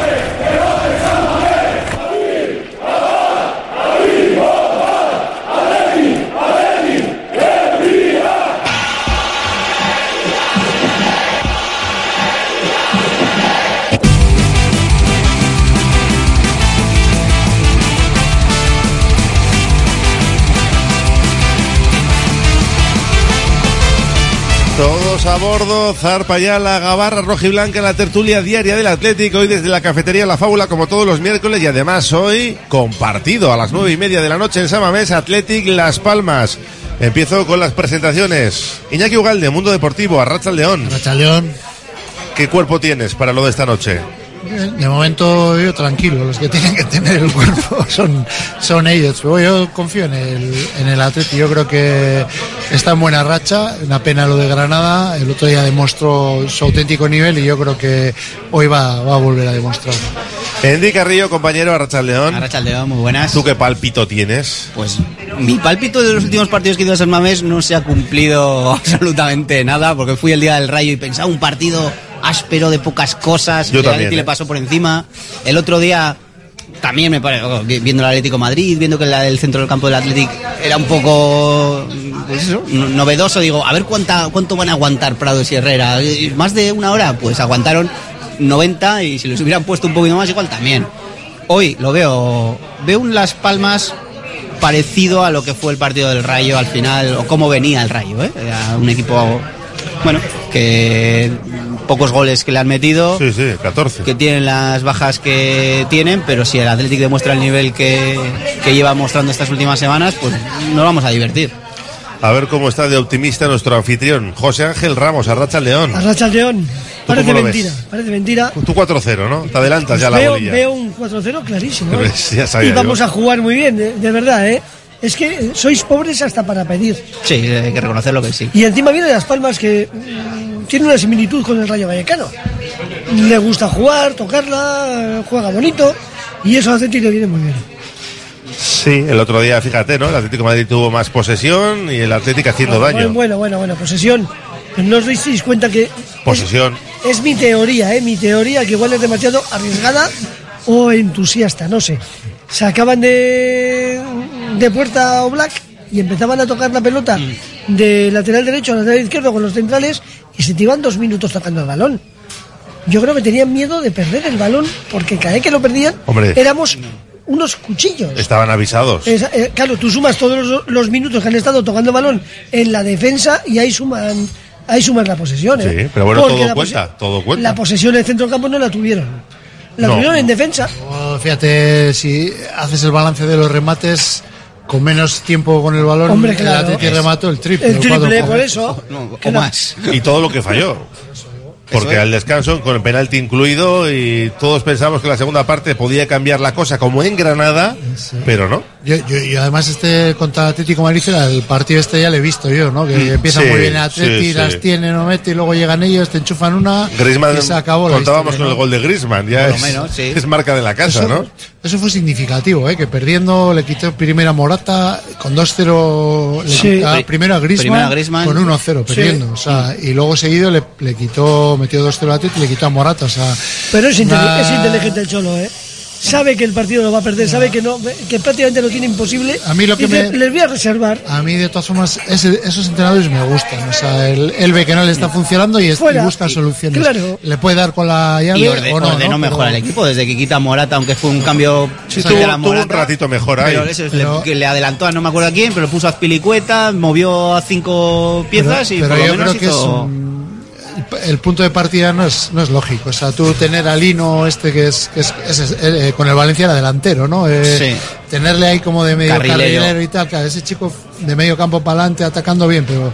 Todos a bordo, zarpa ya la gabarra rojiblanca en la tertulia diaria del Atlético, hoy desde la cafetería La Fábula como todos los miércoles y además hoy compartido a las nueve y media de la noche en Samamés, Athletic Las Palmas. Empiezo con las presentaciones. Iñaki Ugalde, Mundo Deportivo, Arracha León. Arracha León. ¿Qué cuerpo tienes para lo de esta noche? De momento yo tranquilo, los que tienen que tener el cuerpo son, son ellos. Pero yo confío en el, en el Atleti, yo creo que está en buena racha, una pena lo de Granada, el otro día demostró su auténtico nivel y yo creo que hoy va, va a volver a demostrar. Andy Carrillo, compañero Arracha León. Arracha León, muy buenas. ¿Tú qué palpito tienes? Pues mi pálpito de los últimos partidos que he ido a San Mamés no se ha cumplido absolutamente nada, porque fui el día del Rayo y pensaba un partido áspero de pocas cosas. Yo también, Atleti ¿eh? le pasó por encima. El otro día también me parece, viendo el Atlético Madrid, viendo que la- el centro del campo del Atlético era un poco pues eso, no- novedoso, digo, a ver cuánta, cuánto van a aguantar Prados y Herrera. Más de una hora, pues aguantaron 90 y si les hubieran puesto un poquito más igual también. Hoy lo veo, veo un Las Palmas parecido a lo que fue el partido del Rayo al final, o cómo venía el Rayo, ¿eh? Era un equipo, bueno, que pocos goles que le han metido. Sí, sí, 14. Que tienen las bajas que tienen, pero si el Atlético demuestra el nivel que, que lleva mostrando estas últimas semanas, pues nos vamos a divertir. A ver cómo está de optimista nuestro anfitrión, José Ángel Ramos, Arracha León. Arracha el León. Parece lo mentira, ves? parece mentira. Tú 4-0, ¿no? Te adelantas ya la veo, bolilla. veo un 4-0 clarísimo. ¿eh? Ya sabía y vamos yo. a jugar muy bien, de, de verdad, ¿eh? Es que eh, sois pobres hasta para pedir. Sí, hay que reconocerlo que sí. Y encima viene Las Palmas que tiene una similitud con el Rayo Vallecano. Le gusta jugar, tocarla, juega bonito y eso a Atleti le viene muy bien. Sí, el otro día, fíjate, ¿no? El Atlético de Madrid tuvo más posesión y el Atlético haciendo Bueno, daño. Bueno, bueno, bueno, posesión. No os dais cuenta que Posesión. es mi teoría, ¿eh? Mi teoría que igual es demasiado arriesgada o entusiasta, no sé. Sacaban de, de puerta o black y empezaban a tocar la pelota Mm. de lateral derecho a lateral izquierdo con los centrales y se te iban dos minutos tocando el balón. Yo creo que tenían miedo de perder el balón porque cada vez que lo perdían Hombre. éramos unos cuchillos. Estaban avisados. Eh, claro, tú sumas todos los, los minutos que han estado tocando balón en la defensa y ahí suman, ahí suman la posesión. ¿eh? Sí, pero bueno, Porque todo cuenta, todo cuenta. La posesión en el centro del campo no la tuvieron. La No. tuvieron en defensa. Oh, Fíjate, si haces el balance de los remates con menos tiempo con el balón, Hombre, el. Atleti remató el triple. El triple, cuatro- por eso. o más. Y todo lo que falló. Porque al descanso, con el penalti incluido, y todos pensamos que la segunda parte podía cambiar la cosa como en Granada, pero no. Yo, yo- y además este contra Atlético Madrid, el partido este ya lo he visto yo, ¿no? Que Mm, empieza sí, muy bien Atleti, sí, las tiene, no mete, y luego llegan ellos, te enchufan una Griezmann, y se acabó la contábamos historia, con ¿no? el gol de Griezmann, ya es, menos, sí. es marca de la casa, Eso- ¿no? Eso fue significativo, ¿eh? que perdiendo le quitó primero a Morata, con 2-0 le Sí. quitó- primero a Griezmann, Griezmann. con 1-0 Sí. perdiendo. O sea, y luego seguido le, le quitó, metió 2-0 a Atleti y le quitó a Morata. O sea, Pero es, una- es inteligente el Cholo, ¿eh? Sabe que el partido lo va a perder, sabe que no, que prácticamente lo tiene imposible. A mí lo que Dice, me- Les voy a reservar. A mí, de todas formas, ese- esos entrenadores me gustan. O sea, él, él ve que no le está funcionando y, es- y Fuera. busca soluciones. Claro. Le puede dar con la llave Y orde- o no. ordenó ¿no? mejor al equipo desde que quita a Morata, aunque fue un cambio Sí, tuvo- a la tuvo un ratito mejor ahí. Pero eso es, Pero- le, que le adelantó a no me acuerdo a quién, pero puso a Azpilicueta, movió a cinco piezas pero, y pero por lo yo menos creo que es hizo- un- el punto de partida no es, no es lógico. O sea, tú tener a Lino este que es, que es, es- es, eh, con el Valencia era delantero, ¿no? Eh, Sí. Tenerle ahí como de medio Carrilero. carrilero y tal, claro, ese chico de medio campo para adelante atacando bien, pero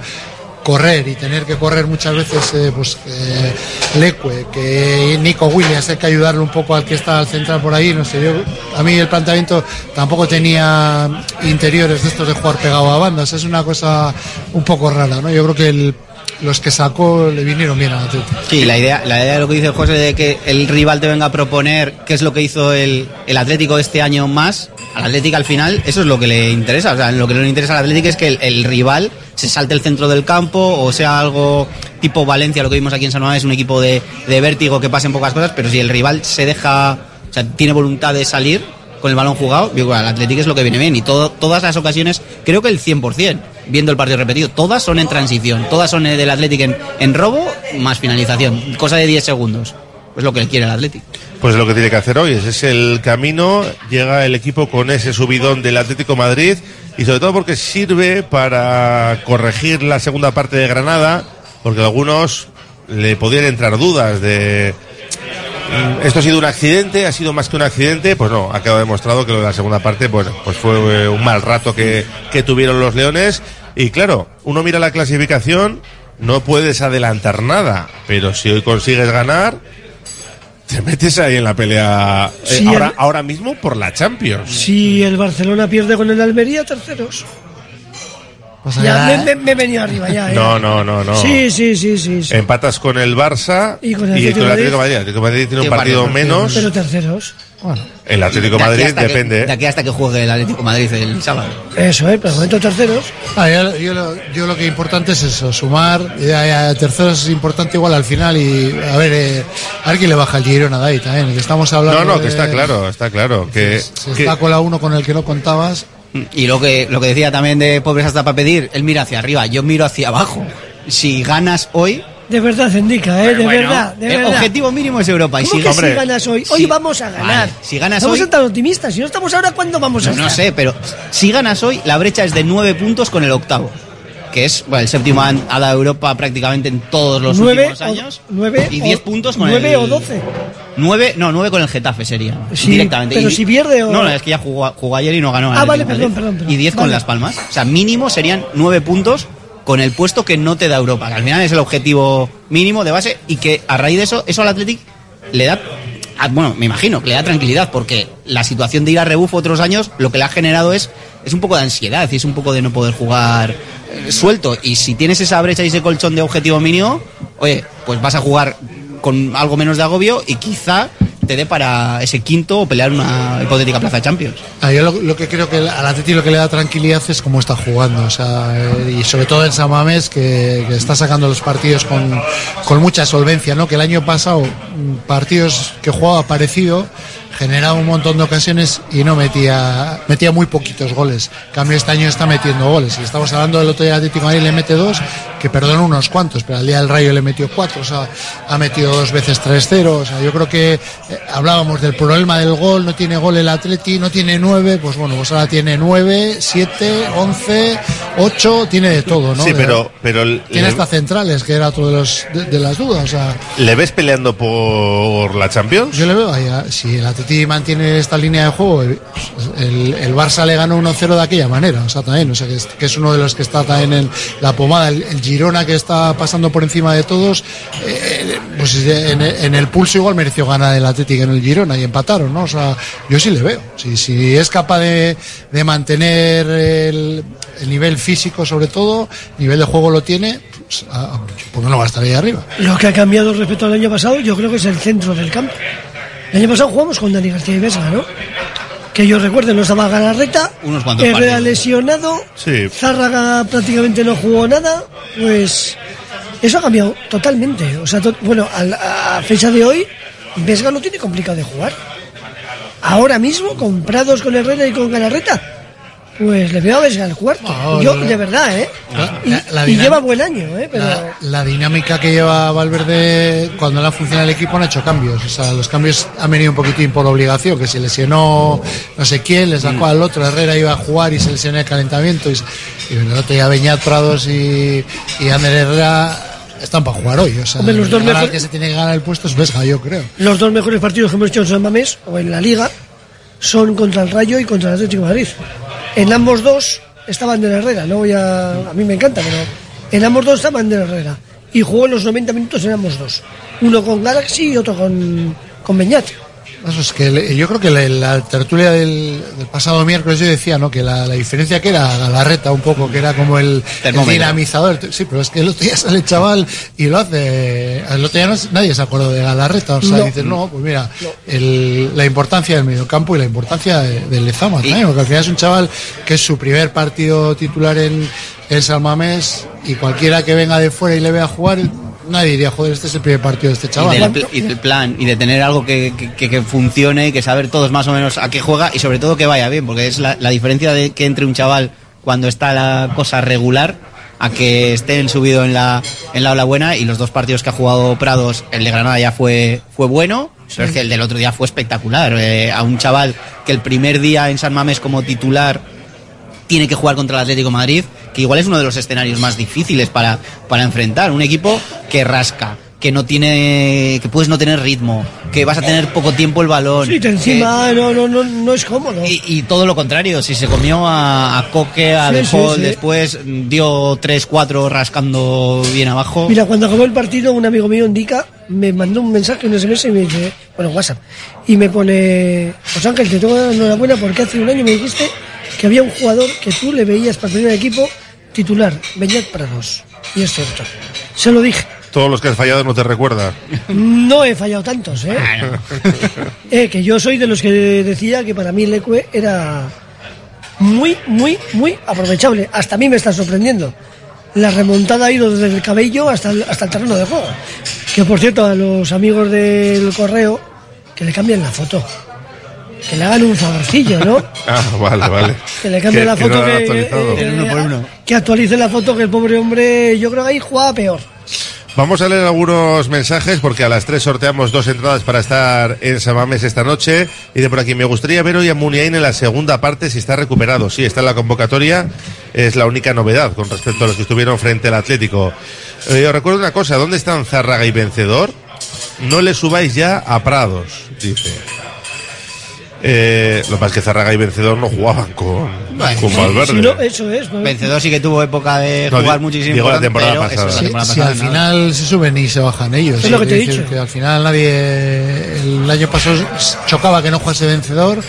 correr y tener que correr muchas veces, eh, pues eh, Leque, que Nico Williams, hay que ayudarle un poco al que está al central por ahí, no sé, yo, a mí el planteamiento tampoco tenía interiores de estos de jugar pegado a bandas, es una cosa un poco rara, ¿no? Yo creo que el- los que sacó le vinieron bien al Atlético. Sí, la idea, la idea de lo que dice José de que el rival te venga a proponer qué es lo que hizo el, el Atlético este año más, al Atlético al final, eso es lo que le interesa. O sea, lo que le interesa al Atlético es que el, rival se salte el centro del campo o sea algo tipo Valencia, lo que vimos aquí en San Mamés, un equipo de, de vértigo que pasen pocas cosas, pero si el rival se deja, o sea, tiene voluntad de salir con el balón jugado, digo, al Atlético es lo que viene bien. Y todo, todas las ocasiones, creo que el 100%, viendo el partido repetido, todas son en transición, todas son del Atlético en, en robo más finalización, cosa de 10 segundos. Es lo que quiere el Atlético. Pues lo que tiene que hacer hoy, ese es el camino, llega el equipo con ese subidón del Atlético Madrid y sobre todo porque sirve para corregir la segunda parte de Granada, porque algunos le podían entrar dudas de esto ha sido un accidente, ha sido más que un accidente, pues no, ha quedado demostrado que lo de la segunda parte, bueno, pues fue eh, un mal rato que, que tuvieron los Leones y claro, uno mira la clasificación, no puedes adelantar nada, pero si hoy consigues ganar, te metes ahí en la pelea eh, ahora, el- ahora mismo por la Champions. Si el Barcelona pierde con el Almería, terceros. Pasa Ya ya, me, ¿eh? me- me he venido arriba, ya. ¿eh? No, no, no, no. Sí, sí, sí, sí. sí. Empatas con el Barça Y con el Atlético de de Madrid. El Atlético Madrid tiene un partido partido menos. Pero terceros. El Atlético de Madrid hasta que- depende. de aquí hasta que juegue el Atlético Madrid el sábado. Eso, ¿eh? Pero momento terceros. Ah, yo, yo lo, yo lo que importante es eso, sumar. Ya, ya, terceros es importante igual al final y a ver, eh, a ver quién le baja el Girona ahí también. Que estamos hablando. No, no, que de- está claro, está claro. Que, Se que- está con la uno con el que no contabas. Y lo que, lo que decía también de pobres hasta para pedir, él mira hacia arriba, yo miro hacia abajo. Si ganas hoy, De verdad, indica, ¿eh? De bueno, verdad, de el verdad. objetivo mínimo es Europa. Y ¿Cómo si, que hombre, si ganas hoy? Hoy si- vamos a ganar. Vale, si ganas Vamos hoy- a estar optimistas. Si no estamos ahora, ¿cuándo vamos a no, no sé, pero si ganas hoy, la brecha es de 9 puntos con el octavo. Que es bueno, el séptimo ha dado Europa prácticamente en todos los Nueve últimos o- años. nueve y o- 10 puntos con nueve el. o 12. 9, no, 9 con el Getafe sería. Sí, directamente. pero Y- si pierde o- No, no, es que ya jugó, jugó ayer y no ganó. Ah, vale, perdón, perdón, perdón. Y 10 con Vale. Las Palmas. O sea, mínimo serían 9 puntos con el puesto que no te da Europa. Que al final es el objetivo mínimo de base y que a raíz de eso, eso al Athletic le da. Ah, Bueno, me imagino que le da tranquilidad porque la situación de ir a rebufo otros años lo que le ha generado es, es un poco de ansiedad y es un poco de no poder jugar eh, suelto. Y si tienes esa brecha y ese colchón de objetivo mínimo, oye, pues vas a jugar con algo menos de agobio y quizá te para ese quinto o pelear una hipotética plaza de Champions. Ah, yo lo, que creo que al Atleti lo que le da tranquilidad es cómo está jugando, o sea, eh, y sobre todo en San que, que está sacando los partidos con, con mucha solvencia, ¿no? Que el año pasado mm, partidos que jugaba parecido generaba un montón de ocasiones y no metía metía muy poquitos goles. Cambio este año está metiendo goles. Y estamos hablando del otro día Atlético de Madrid le mete dos, que perdón unos cuantos, pero al día del Rayo le metió cuatro, o sea, ha metido dos veces 3-0, o sea, yo creo que eh, hablábamos del problema del gol, no tiene gol el Atleti, no tiene nueve, pues bueno, pues ahora tiene nueve, siete, once, ocho, tiene de todo, ¿no? Sí, pero, pero el- tiene hasta centrales, que era otro de, los, de, de las dudas, o sea, ¿le ves peleando por la Champions? yo le veo ahí, a- si el Atleti mantiene esta línea de juego, eh, el, el Barça le ganó 1-0 de aquella manera, o sea, también, o sea, que es, uno de los que está también en la pomada, el, el Girona que está pasando por encima de todos, eh, pues en, en el pulso igual mereció ganar el Atlético en el Girona y empataron, ¿no? O sea, yo sí le veo, si, si es capaz de, de mantener el, el nivel físico sobre todo, nivel de juego lo tiene, pues, ah, ¿por qué no va a estar ahí arriba? Lo que ha cambiado respecto al año pasado, yo creo que es el centro del campo. El año pasado jugamos con Dani García y Vesga, ¿no? Que yo recuerdo, no estaba Galarreta, Unos cuantos Herrera lesionado, Sí. Zárraga prácticamente no jugó nada, pues eso ha cambiado totalmente. O sea, to- bueno, a, la- a fecha de hoy, Vesga no tiene complicado de jugar. Ahora mismo, comprados con Herrera y con Galarreta, pues le veo a Vesga al cuarto. No, yo, la- de verdad, ¿eh? la- Y, la- la lleva buen año, ¿eh? Pero... La, la dinámica que lleva Valverde cuando le ha funcionado el equipo han hecho cambios. O sea, los cambios han venido un poquitín por obligación, que se lesionó no sé quién, le sacó al otro, Herrera iba a jugar y se lesionó el calentamiento. Y, se- y el otro día Beñat Prados y, y Ander Herrera están para jugar hoy. O sea, Hombre, los dos mejor- que se tiene que ganar el puesto es Vesga, yo creo. Los dos mejores partidos que hemos hecho en San Mamés o en la Liga son contra el Rayo y contra el Atlético de Madrid. En ambos dos estaban de Herrera, no voy a. A mí me encanta, pero en ambos dos estaban de Herrera. Y jugó los 90 minutos en ambos dos. Uno con Galaxy y otro con, con Beñat. Eso es que le- yo creo que la, la tertulia del, del pasado miércoles yo decía, ¿no? Que la, la diferencia que era Galarreta un poco, que era como el, dinamizador. Sí, pero es que el otro día sale el chaval y lo hace. El otro día no- nadie se acordó de Galarreta. O sea, No. dices, no, pues mira, el- la importancia del mediocampo y la importancia de- del Lezama también, porque al final es un chaval que es su primer partido titular en el San Mamés y cualquiera que venga de fuera y le vea jugar, nadie diría, joder, este es el primer partido de este chaval. y del plan, y de tener algo que, que- funcione y que saber todos más o menos a qué juega y sobre todo que vaya bien, porque es la, la diferencia de que entre un chaval cuando está la cosa regular a que esté el subido en la, en la ola buena y los dos partidos que ha jugado Prados, el de Granada ya fue, fue bueno, pero es que el del otro día fue espectacular. Eh, a un chaval que el primer día en San Mamés como titular tiene que jugar contra el Atlético de Madrid, que igual es uno de los escenarios más difíciles para, para enfrentar. Un equipo que rasca, que no tiene, que puedes no tener ritmo, que vas a tener poco tiempo el balón. Sí, te encima no, no, no, no es cómodo. Y, y todo lo contrario, si se comió a, a Coque, a Sí, De Paul, sí. después dio 3-4 rascando bien abajo. Mira, cuando acabó el partido, un amigo mío, Indica, me mandó un mensaje, un SMS y me dice, bueno, WhatsApp, y me pone, José Ángel, te tengo que enhorabuena porque hace un año me dijiste que había un jugador que tú le veías para el primer equipo titular, Beñat Prados. Y es cierto. Se lo dije. Todos los que has fallado no te recuerda. No he fallado tantos, ¿eh? Eh, que yo soy de los que decía que para mí el Ecue era muy, muy, muy aprovechable. Hasta a mí me está sorprendiendo. La remontada ha ido desde el cabello hasta el, hasta el terreno de juego. Que por cierto, a los amigos del correo, que le cambien la foto. Que le hagan un favorcillo, ¿no? Ah, vale, vale. Que le cambien la foto, que, que actualice la foto, que el pobre hombre, yo creo que ahí jugaba peor. Vamos a leer algunos mensajes porque a las 3 sorteamos dos entradas para estar en Samames esta noche. Y de por aquí, me gustaría ver hoy a Muniain en la segunda parte si está recuperado. Sí, está en la convocatoria. Es la única novedad con respecto a los que estuvieron frente al Atlético. Eh, os recuerdo una cosa, ¿dónde están Zárraga y Vencedor? No le subáis ya a Prados, dice. Eh, lo que pasa es que Zárraga y Vencedor no jugaban con, con Valverde. Si no, eso es. ¿no? Vencedor sí que tuvo época de No, jugar muchísimo. digo la temporada pero pasada. eso es la Sí, temporada si pasada, al final se suben y se bajan ellos. Es lo que te he dicho. Que al final nadie. El año pasado chocaba que no jugase vencedor.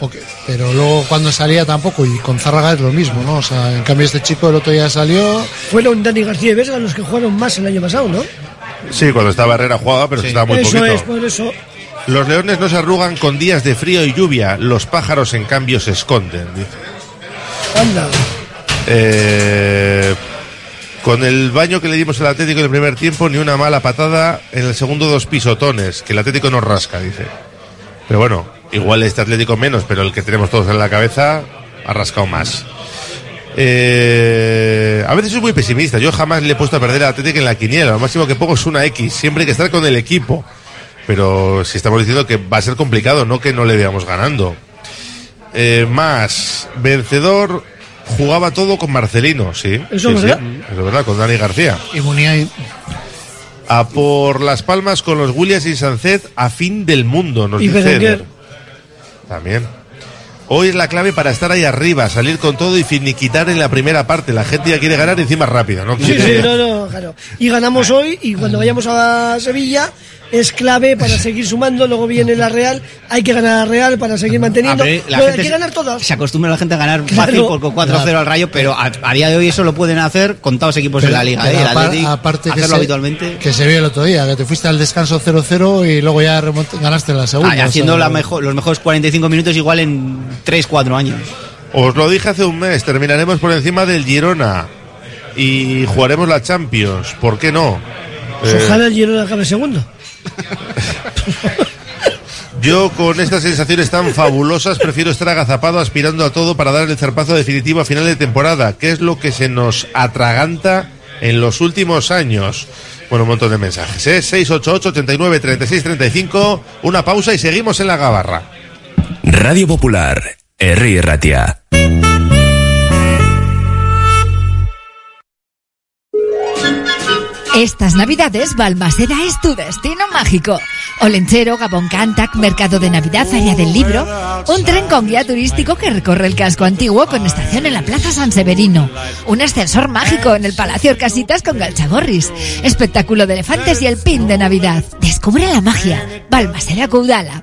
o que- pero luego cuando salía tampoco. Y con Zárraga es lo mismo, ¿no? O sea, en cambio este chico el otro día salió. Fueron Dani García y Vesga los que jugaron más el año pasado, ¿no? Sí, cuando estaba Herrera jugaba, pero estaba muy eso poquito. es, por eso. Los leones no se arrugan con días de frío y lluvia, los pájaros en cambio se esconden. Anda. Eh, con el baño que le dimos al Atlético en el primer tiempo, ni una mala patada, en el segundo dos pisotones, que el Atlético nos rasca, dice. Pero bueno, igual este Atlético menos, pero el que tenemos todos en la cabeza ha rascado más. Eh, a veces soy muy pesimista, yo jamás le he puesto a perder al Atlético en la quiniela, lo máximo que pongo es una X, siempre hay que estar con el equipo. Pero si estamos diciendo que va a ser complicado, no que no le veamos ganando. Eh, más, vencedor jugaba todo con Marcelino, sí. Eso sí, es sí, verdad. es verdad, con Dani García. Y. A por Las Palmas con los Williams y Sancet a fin del mundo, nos Y dice. Eder. También. Hoy es la clave para estar ahí arriba, salir con todo y finiquitar en la primera parte. La gente ya quiere ganar encima rápido, ¿no? Sí, sí, no, no, claro. Y ganamos hoy y cuando vayamos a Sevilla es clave para seguir sumando. Luego viene la Real, hay que ganar a la Real para seguir manteniendo. Ver, la hay que se- ganar todas. Se acostumbra la gente a ganar Claro. fácil por con 4-0 Claro. al Rayo, pero a, a día de hoy eso lo pueden hacer contados equipos Pero- en la liga. ¿eh? Apar- aparte que hacerlo se, habitualmente. que se vio el otro día, que te fuiste al descanso 0-0 y luego ya ganaste la segunda. Ah, o haciendo sea, la mejor, los mejores 45 minutos igual en 3-4 años. Os lo dije hace un mes, terminaremos por encima del Girona y jugaremos la Champions. ¿Por qué no? Eh, Ojalá el Girona acabe segundo. yo con estas sensaciones tan fabulosas prefiero estar agazapado aspirando a todo para dar el zarpazo definitivo a final de temporada, que es lo que se nos atraganta en los últimos años. Bueno, un montón de mensajes, ¿eh? 688 89 36 35 una pausa y seguimos en la gabarra. Radio Popular, Herri Ratia. Estas navidades Balmaseda es tu destino mágico. Olenchero, Gabón Cantac, Mercado de Navidad, Área del Libro, un tren con guía turístico que recorre el casco antiguo con estación en la Plaza San Severino, un ascensor mágico en el Palacio Orcasitas con Galchagorris, espectáculo de elefantes y el pin de Navidad. Descubre la magia. Balmaseda Caudala.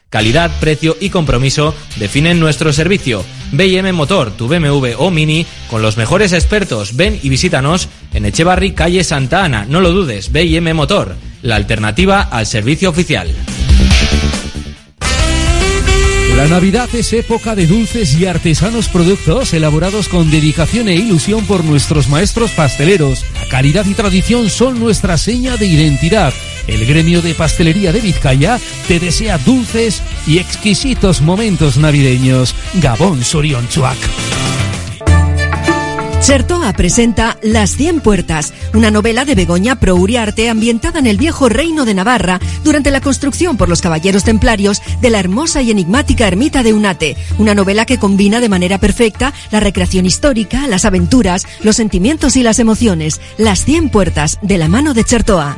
Calidad, precio y compromiso definen nuestro servicio. BM Motor, tu BMW o Mini, con los mejores expertos. Ven y visítanos en Echevarri, calle Santa Ana. No lo dudes, BM Motor, la alternativa al servicio oficial. La Navidad es época de dulces y artesanos productos elaborados con dedicación e ilusión por nuestros maestros pasteleros. La calidad y tradición son nuestra seña de identidad. El gremio de pastelería de Vizcaya te desea dulces y exquisitos momentos navideños. Gabón Surion Chuac. Chertoa presenta Las Cien Puertas, una novela de Begoña Pro Uriarte ambientada en el viejo reino de Navarra durante la construcción por los caballeros templarios de la hermosa y enigmática ermita de Unate, una novela que combina de manera perfecta la recreación histórica, las aventuras, los sentimientos y las emociones. Las Cien Puertas, de la mano de Chertoa.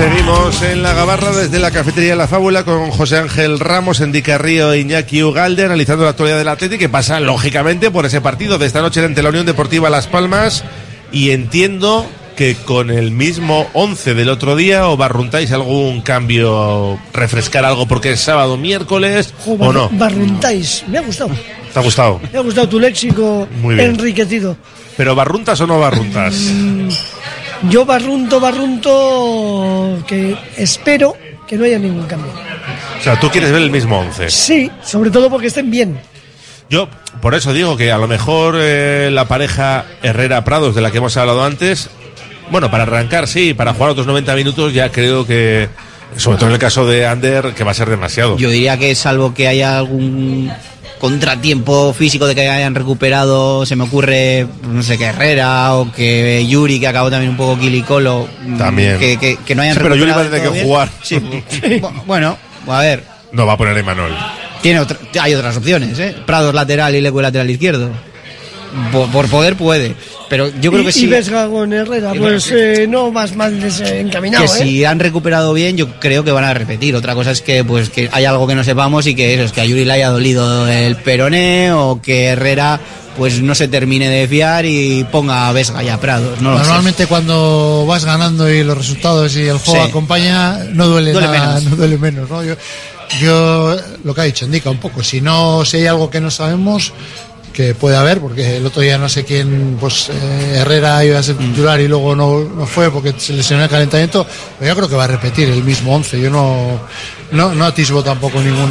Seguimos en la gabarra desde la cafetería La Fábula con José Ángel Ramos, Endica Río e Iñaki Ugalde analizando la actualidad del Atlético que pasa lógicamente por ese partido de esta noche ante la Unión Deportiva Las Palmas y entiendo que con el mismo 11 del otro día o barruntáis algún cambio, refrescar algo porque es sábado, miércoles o no. Barruntáis, me ha gustado. ¿Te ha gustado? Me ha gustado tu léxico Muy bien. enriquecido. ¿Pero barruntas o no barruntas? Yo barrunto, barrunto, que espero que no haya ningún cambio. O sea, tú quieres ver el mismo 11. Sí, sobre todo porque estén bien. Yo, por eso digo que a lo mejor eh, la pareja Herrera-Prados, de la que hemos hablado antes, bueno, para arrancar sí, para jugar otros 90 minutos ya creo que, sobre todo en el caso de Ander, que va a ser demasiado. Yo diría que salvo que haya algún contratiempo físico de que hayan recuperado, se me ocurre, no sé, que Herrera o que Yuri, que acabó también un poco kilicolo. mm, También. Que, que- que no hayan Sí, pero Yuri va a recuperado tener que jugar. Sí. Bu- bueno, a ver, No va a poner a Emanuel. tiene otra- hay otras opciones, ¿eh? Prados lateral y Leque lateral izquierdo. Por, por poder puede. Pero yo creo y, que y sí. Vesga con Herrera, pues eh, no vas mal desencaminado, que ¿eh? si han recuperado bien, yo creo que van a repetir. Otra cosa es que pues que hay algo que no sepamos y que eso es que a Yuri le haya dolido el peroné o que Herrera pues no se termine de fiar y ponga a Vesga ya Prados. No lo sé. Normalmente cuando vas ganando y los resultados y el juego Sí. acompaña, no duele, Duele nada, menos. no duele menos. ¿no? Yo, yo, lo que ha dicho, indica un poco. Si no, si hay algo que no sabemos, que puede haber, porque el otro día no sé quién, pues eh, Herrera iba a ser Mm. titular y luego no, no fue porque se lesionó el calentamiento, pero yo creo que va a repetir el mismo 11. Yo no, no, no atisbo tampoco ningún,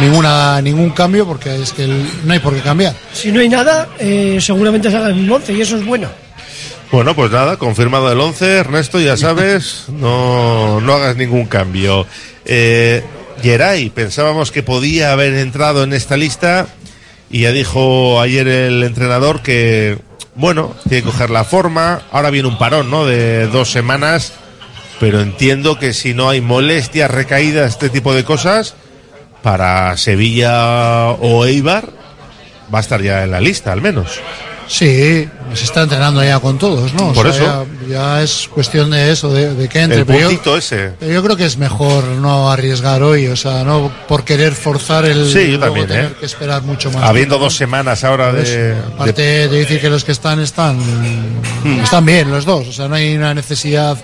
ninguna, ningún cambio porque es que el- no hay por qué cambiar. Si no hay nada, eh, seguramente salga el mismo once y eso es bueno. Bueno, pues nada, confirmado el 11, Ernesto, ya sabes, no, no hagas ningún cambio. Eh, Geray, pensábamos que podía haber entrado en esta lista y ya dijo ayer el entrenador que, bueno, tiene que coger la forma, ahora viene un parón, ¿no? De dos semanas, pero entiendo que si no hay molestias, recaídas, este tipo de cosas, para Sevilla o Eibar, va a estar ya en la lista, al menos. Sí, se está entrenando ya con todos, ¿no? O Por sea, eso. Ya, ya es cuestión de eso, de, de que entre. El pero yo- ese. yo creo que es mejor no arriesgar hoy, o sea, no por querer forzar el. Sí, yo también, tener ¿eh? que esperar mucho más. Habiendo tiempo, dos semanas ahora de, eso. Aparte de- de decir que los que están están están bien los dos, o sea, no hay una necesidad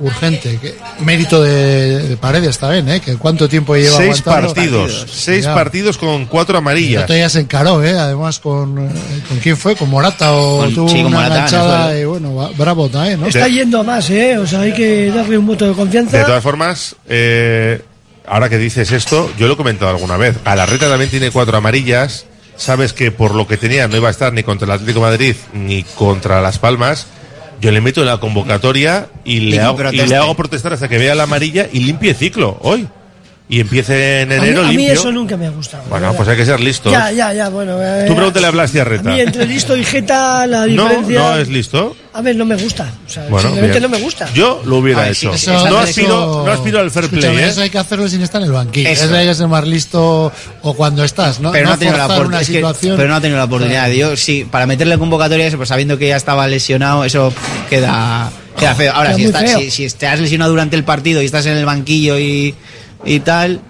urgente. Que, mérito de, de Paredes está bien, ¿eh? Que cuánto tiempo lleva seis aguantando. partidos, seis Ya. partidos con cuatro amarillas. día se encaró, ¿eh? Además con eh, con quién fue, con Morata o Con- tuvo con una Morata, enganchada y bueno, va- bravo también, ¿no? Está yendo a más, ¿eh? O sea, hay que darle un voto de confianza. De todas formas, eh, ahora que dices esto, yo lo he comentado alguna vez. Galarreta también tiene cuatro amarillas. Sabes que por lo que tenía no iba a estar ni contra el Atlético de Madrid ni contra Las Palmas. Yo le meto en la convocatoria y le, hago, y le hago protestar hasta que vea la amarilla y limpie ciclo hoy. Y empiece en a mí, enero a mí limpio. eso nunca me ha gustado. Bueno, pues hay que ser listos. Ya, ya, ya, bueno. eh, Tú pregúntale a Blas A Tiarreta. mí entre listo y jeta la No, diferencia... no es listo. A ver, no me gusta. O sea, Bueno, simplemente bien. no me gusta. Yo lo hubiera A ver, sí, hecho. eso- no, eso- aspiro, no aspiro al fair Escúchame, play, ¿eh? Eso hay que hacerlo sin estar en el banquillo. Eso. Eso hay que ser más listo o cuando estás, ¿no? pero no, ha tenido la es que- pero no ha tenido la oportunidad. Yo sí, para meterle convocatoria, eso, pues sabiendo que ya estaba lesionado, eso queda, queda feo. Ahora, Queda si, está- feo. si, si te has lesionado durante el partido y estás en el banquillo y, y tal,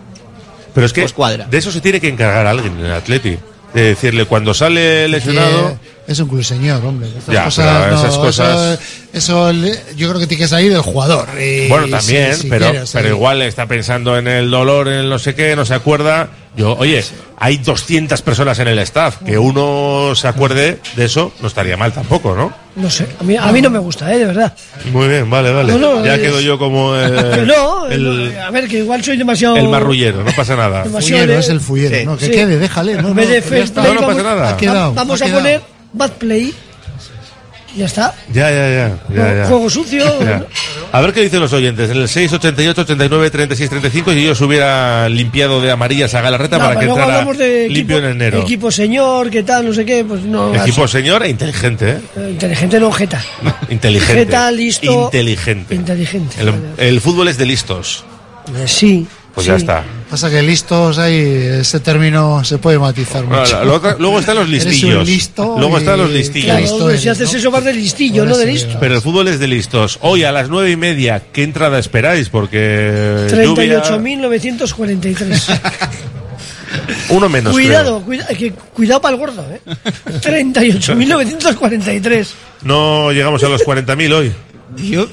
Pero es que Pues cuadra. de eso se tiene que encargar alguien en el Atleti. De decirle, cuando sale lesionado, Es un club señor, hombre. Estas Ya, cosas, pero no, esas cosas- Eso, eso le- yo creo que tiene que salir del jugador. y- bueno, y también, si- si pero, quieres, pero eh. igual está pensando en el dolor, en el no sé qué, no se acuerda. Yo, oye, hay 200 personas en el staff. Que uno se acuerde de eso no estaría mal tampoco, ¿no? No sé, a mí, a mí no me gusta, ¿eh? De verdad. Muy bien, vale, vale. No, no, ya es- quedo yo como el, no, el, no, a ver, que igual soy demasiado... el marrullero, no pasa nada. demasiado Fullero, de- es el fullero, Sí. ¿no? Que Sí. quede, déjale. No, no, pasa vamos, nada. Ha quedado, vamos ha a poner bad play. Ya está. Ya, ya, ya. ya, ya. Juego sucio. Ya. A ver qué dicen los oyentes. En el 688 89 36 35 si ellos hubiera limpiado de amarillas a Galarreta No, para que entrara de limpio equipo, en enero. Equipo señor, qué tal, no sé qué, pues no. Equipo señor e inteligente, ¿eh? Eh, Inteligente no, jeta. Inteligente. Jeta, listo. Inteligente. Inteligente. El, el fútbol es de listos. Eh, Sí. Pues sí. ya está. Pasa que listos ahí, ese término se puede matizar Bueno, mucho. luego están los listillos. listo luego y- están los listillos. Claro, listo hombre, si haces ¿no? eso vas de listillo, no de eso, listo. Pero el fútbol es de listos. Hoy a las nueve y media, ¿qué entrada esperáis? Porque lluvia... 38.943. Uno menos. cuidado, cuida- que, cuidado para el gordo, ¿eh? 38.943. creo. No llegamos a los 40.000 hoy. Yo,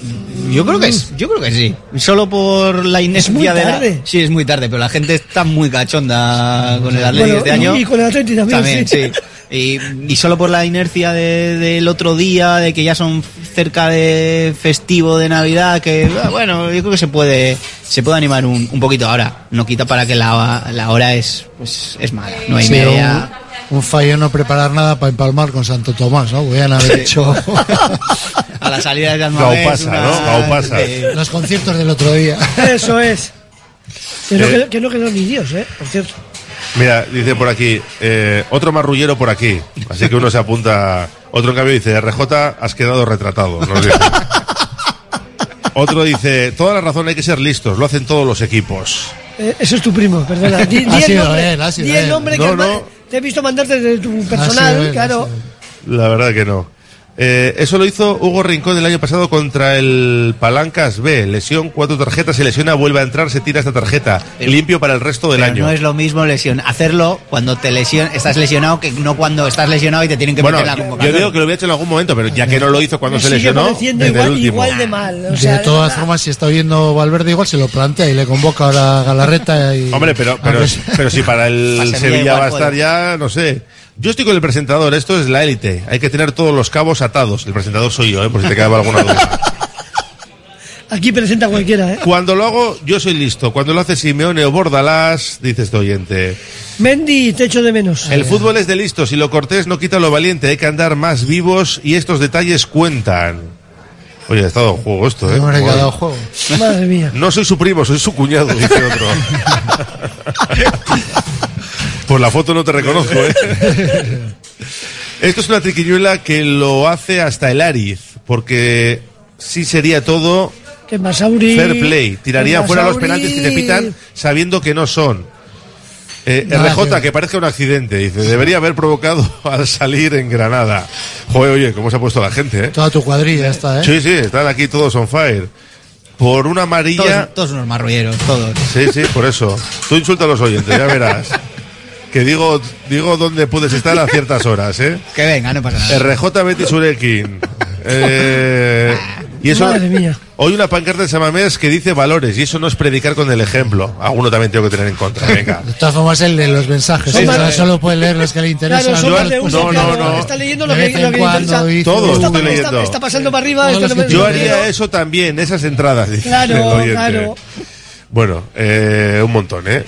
yo creo que es, yo creo que sí. Solo por la inercia de la-. Sí, es muy tarde, pero la gente está muy cachonda con el Atlético Bueno, este y- año. y con el Atleti también, sí. Y, y solo por la inercia de- del otro día, de que ya son cerca de festivo de Navidad, que ah, bueno, yo creo que se puede se puede animar un, un poquito ahora. No quita para que la, la hora es pues, es mala, no hay Sí, media. Un, fallo no preparar nada para empalmar con Santo Tomás, ¿no? Voy a haber hecho A la salida de Gau Almabés, pasa, una- ¿no? Pasa. de- los conciertos del otro día. Eso es. Que no, Eh. quedó, que no quedó ni Dios, ¿eh? Por cierto. Mira, dice por aquí, eh, otro marrullero por aquí. Así que uno se apunta. Otro en cambio dice, RJ, has quedado retratado. nos dice. Otro dice, toda la razón hay que ser listos, lo hacen todos los equipos. Eh, eso es tu primo, perdona. Di, di Ha el sido nombre, él, ha sido di el él. nombre No, que no. Te he visto mandarte de tu sido personal, claro. La verdad que no. Eh, eso lo hizo Hugo Rincón el año pasado contra el Palancas B. Lesión, cuatro tarjetas, se lesiona, vuelve a entrar, se tira esta tarjeta. Limpio para el resto del Pero año. no es lo mismo lesión hacerlo cuando te lesion, estás lesionado que no cuando estás lesionado y te tienen que Bueno, meter la yo convocatoria. digo que lo había hecho en algún momento, pero ya que no lo hizo cuando se lesionó, desde el igual, último. igual de mal. O de sea, todas formas, si está oyendo Valverde, igual se lo plantea y le convoca ahora a Galarreta. Y, Hombre, pero, pero, pero si para el Sevilla va a estar puede. ya, no sé. Yo estoy con el presentador, esto es la élite. Hay que tener todos los cabos atados. El presentador soy yo, ¿eh? por si te quedaba alguna duda. Aquí presenta cualquiera, ¿eh? Cuando lo hago, yo soy listo. Cuando lo hace Simeone o Bordalás, dice este oyente. Mendy, te echo de menos. El fútbol es de listos y lo cortés no quita lo valiente. Hay que andar más vivos y estos detalles cuentan. Oye, ha estado en juego esto, ¿eh? Ha Joder. dado juego. Madre mía. No soy su primo, soy su cuñado, dice otro. Por la foto no te reconozco, ¿eh? Esto es una triquiñuela que lo hace hasta el Ariz, porque sí sería todo Que Masauri. fair play. Tirarían que fuera los penaltis que te pitan sabiendo que no son. Eh, Nada RJ, que que, parezca un accidente, dice, debería haber provocado al salir en Granada. Joder, oye, ¿cómo se ha puesto la gente, eh? Toda tu cuadrilla está, ¿eh? Sí, sí, están aquí todos on fire. Por una amarilla... Todos, todos unos marrulleros, todos. Sí, sí, por eso. Tú insulta a los oyentes, ya verás. Que digo, digo dónde puedes estar a ciertas horas, ¿eh? Que venga, no pasa nada. RJ Betty Surekin. Eh, y eso, Madre mía. hoy una pancarta de Samamés que dice valores, y eso no es predicar con el ejemplo. Alguno también tengo que tener en contra. Venga. De todas formas, el de los mensajes. Sí, sí. solo puede leer los que le interesan. Claro, ¿no? más de uno, no, claro, no, no. Está leyendo lo que, lo que cuando interesa. Todos está, estoy está- leyendo. está pasando para arriba. Esto no me- Yo haría eso también, esas entradas, Claro, claro. Bueno, eh, un montón, ¿eh?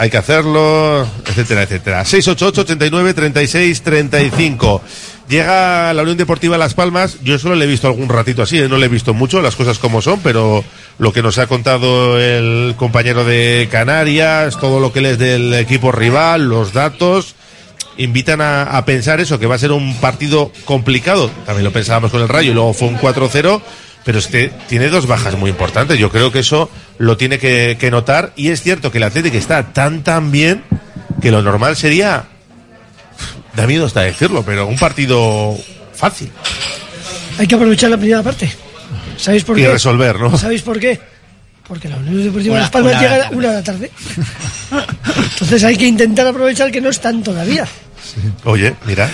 Hay que hacerlo, etcétera, etcétera. 688 89 36 35. Llega la Unión Deportiva Las Palmas. Yo solo le he visto algún ratito así, ¿eh? no le he visto mucho, las cosas como son, pero lo que nos ha contado el compañero de Canarias, todo lo que les del equipo rival, los datos, invitan a, a pensar eso, que va a ser un partido complicado. También lo pensábamos con el Rayo y luego fue un 4-0, pero es que tiene dos bajas muy importantes. Yo creo que eso lo tiene que, que notar y es cierto que el Atlético está tan tan bien que lo normal sería, da miedo hasta decirlo, pero un partido fácil Hay que aprovechar la primera parte. ¿Sabéis por y qué? resolver, ¿no? ¿Sabéis por qué? Porque la Unión Deportiva Una- Las Palmas una llega de a una de la tarde. Entonces hay que intentar aprovechar que no están todavía. Oye, mira,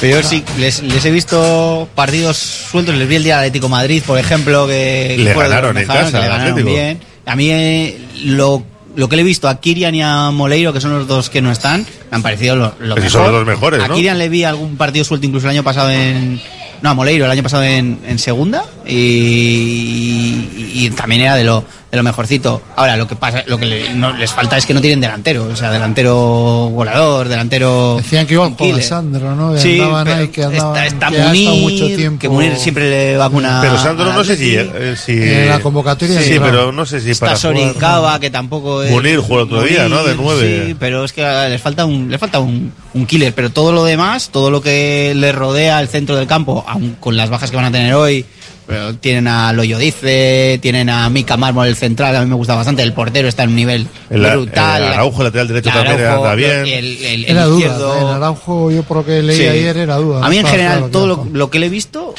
Pero yo sí, les, les he visto partidos sueltos. Les vi el día del Atlético de Madrid, por ejemplo, que Le de ganaron en casa que le ganaron bien. A mí eh, lo, lo que le he visto a Kirian y a Moleiro, que son los dos que no están, me han parecido lo, lo mejor. son los mejores, A. Kirian le vi algún partido suelto incluso el año pasado en... No, a Moleiro el año pasado en, en segunda y, y también era de lo, de lo mejorcito. Ahora, lo que pasa, lo que le- no, les falta es que no tienen delantero, o sea, delantero volador, delantero... Decían que killer. con Sandro, ¿no? Que Sí, andaban pero ahí, que andaban, está, está que ha Munir, mucho tiempo. que Munir siempre le va con una... pero Sandro no sé si, eh, si En la convocatoria sí, entraba. pero no sé si Está para jugar, Soricaba, que tampoco es... Munir jugó el otro día, ¿no? De nueve. Sí, pero es que les falta un, les falta un, un killer. Pero todo lo demás, todo lo que le rodea al centro del campo, aun con las bajas que van a tener hoy, pero tienen a Loyo Dice, tienen a Mika Mármol, el central, a mí me gusta bastante. El portero está en un nivel El, brutal. el Araujo, lateral derecho, también anda bien. El, el- el Era duda. izquierdo. En Araujo, yo por lo que leí Sí. ayer, era duda. A mí en general, claro todo lo, lo que le he visto,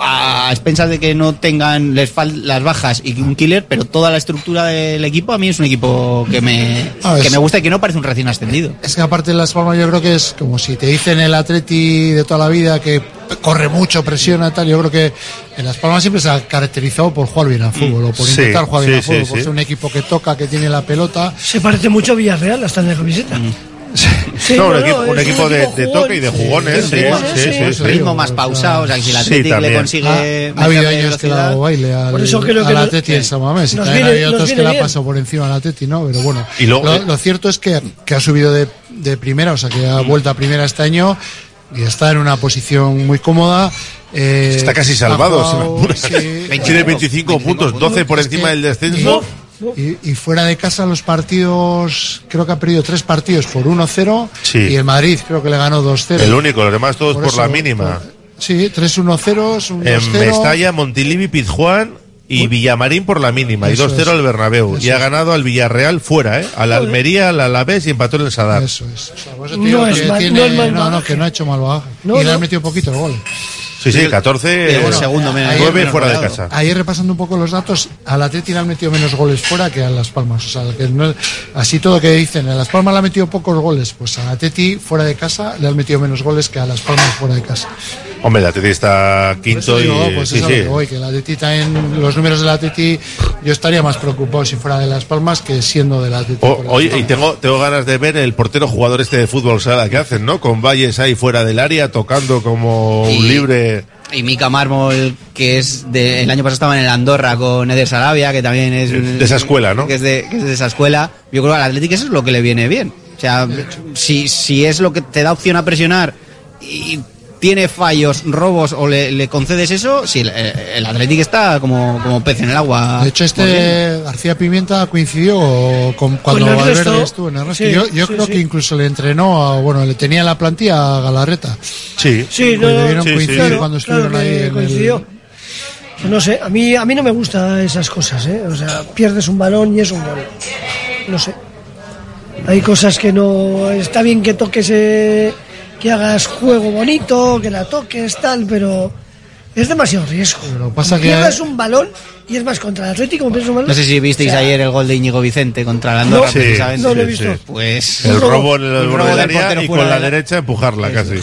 a expensas de que no tengan les fal- las bajas y un killer, pero toda la estructura del equipo a mí es un equipo que me, Ah, que me gusta y que no parece un recién ascendido. Es que aparte de Las Palmas yo creo que es como si te dicen el Atleti de toda la vida que corre mucho, presiona tal, yo creo que en Las Palmas siempre se ha caracterizado por jugar bien al fútbol o por Sí, intentar jugar bien sí, al fútbol, sí, por sí. ser un equipo que toca, que tiene la pelota. Se parece mucho a Villarreal hasta en la camiseta. Sí, no, un no, equipo, un equipo de, de toque y de jugones, sí, sí, sí. ritmo más pausado, o sea, que si el sí, Athletic le consigue... Ha, ha habido años que le ha dado baile al, Por eso creo que al nos- Atleti en San Mamés. Y también hay nos otros que le ha pasado por encima al Atleti, ¿no? Pero bueno, Y luego- lo, lo cierto es que, que ha subido de, de primera, o sea, que ha vuelto a primera este año y está en una posición muy cómoda. eh, Está casi ha salvado, jugado- sí, Tiene 25 puntos, 12 por encima del descenso. Y, y fuera de casa los partidos, creo que ha perdido tres partidos por 1-0 Sí. y el Madrid creo que le ganó 2-0. El único, los demás todos por, Por la eso, mínima. Sí, 3-1-0, un 2-0. En Mestalla, Montilivi, Pizjuán y Villamarín por la mínima, Eso y 2-0 es. al Bernabéu. Eso y ha ganado al Villarreal fuera, ¿eh? Al Almería, al Alavés y empató en el Sadar. Eso es. Por te digo No es que mal- tiene- no es mal no, no, que no ha hecho mal bagaje. No, y le han metido poquito el gol. Sí, sí, 14, Pero eh, segundo menos- 9 menos fuera de casa. Ayer repasando un poco los datos, al Atleti le han metido menos goles fuera que a Las Palmas. O sea, que no- así todo que dicen, a Las Palmas le han metido pocos goles, pues al Atleti fuera de casa le han metido menos goles que a Las Palmas fuera de casa. Hombre, el Atleti está quinto eso y digo, pues sí, sí. que voy, que el Atleti también, los números del Atleti, yo estaría más preocupado si fuera de Las Palmas que siendo del Atleti. O- oye, y tengo, tengo ganas de ver el portero jugador este de fútbol sala que hacen, ¿no? Con Valles ahí fuera del área, tocando como un libre. Y Mika Mármol, que es de, el año pasado estaba en el Andorra con Eder Sarabia, que también es De esa escuela, ¿no? Que es de, que es de esa escuela. Yo creo que al Atlético eso es lo que le viene bien. O sea, si, si es lo que te da opción a presionar y tiene fallos, robos o le, le concedes eso, si el, el Atlético está como, como pez en el agua. De hecho, este García Pimienta coincidió con cuando Con. Valverde estuvo en el Sí, yo yo sí, creo sí. que incluso le entrenó, a, bueno, le tenía en la plantilla a Galarreta. Sí. Sí, Pues no, debieron coincidir claro, cuando claro estuvieron ahí. en el- coincidió. No sé, a mí, a mí no me gustan esas cosas, ¿eh? O sea, pierdes un balón y es un gol. No sé. Hay cosas que no... Está bien que toques, eh, que hagas juego bonito, que la toques, tal, pero es demasiado riesgo. Pero pasa que- pierdas un balón y es más contra el Atlético, como pierdes un balón... No sé si visteis o sea, ayer el gol de Íñigo Vicente contra el Andorra, No, Sí, precisamente. no lo he visto. sí. Pues El robo. en el Un borde robo del área y con la de la- derecha empujarla casi.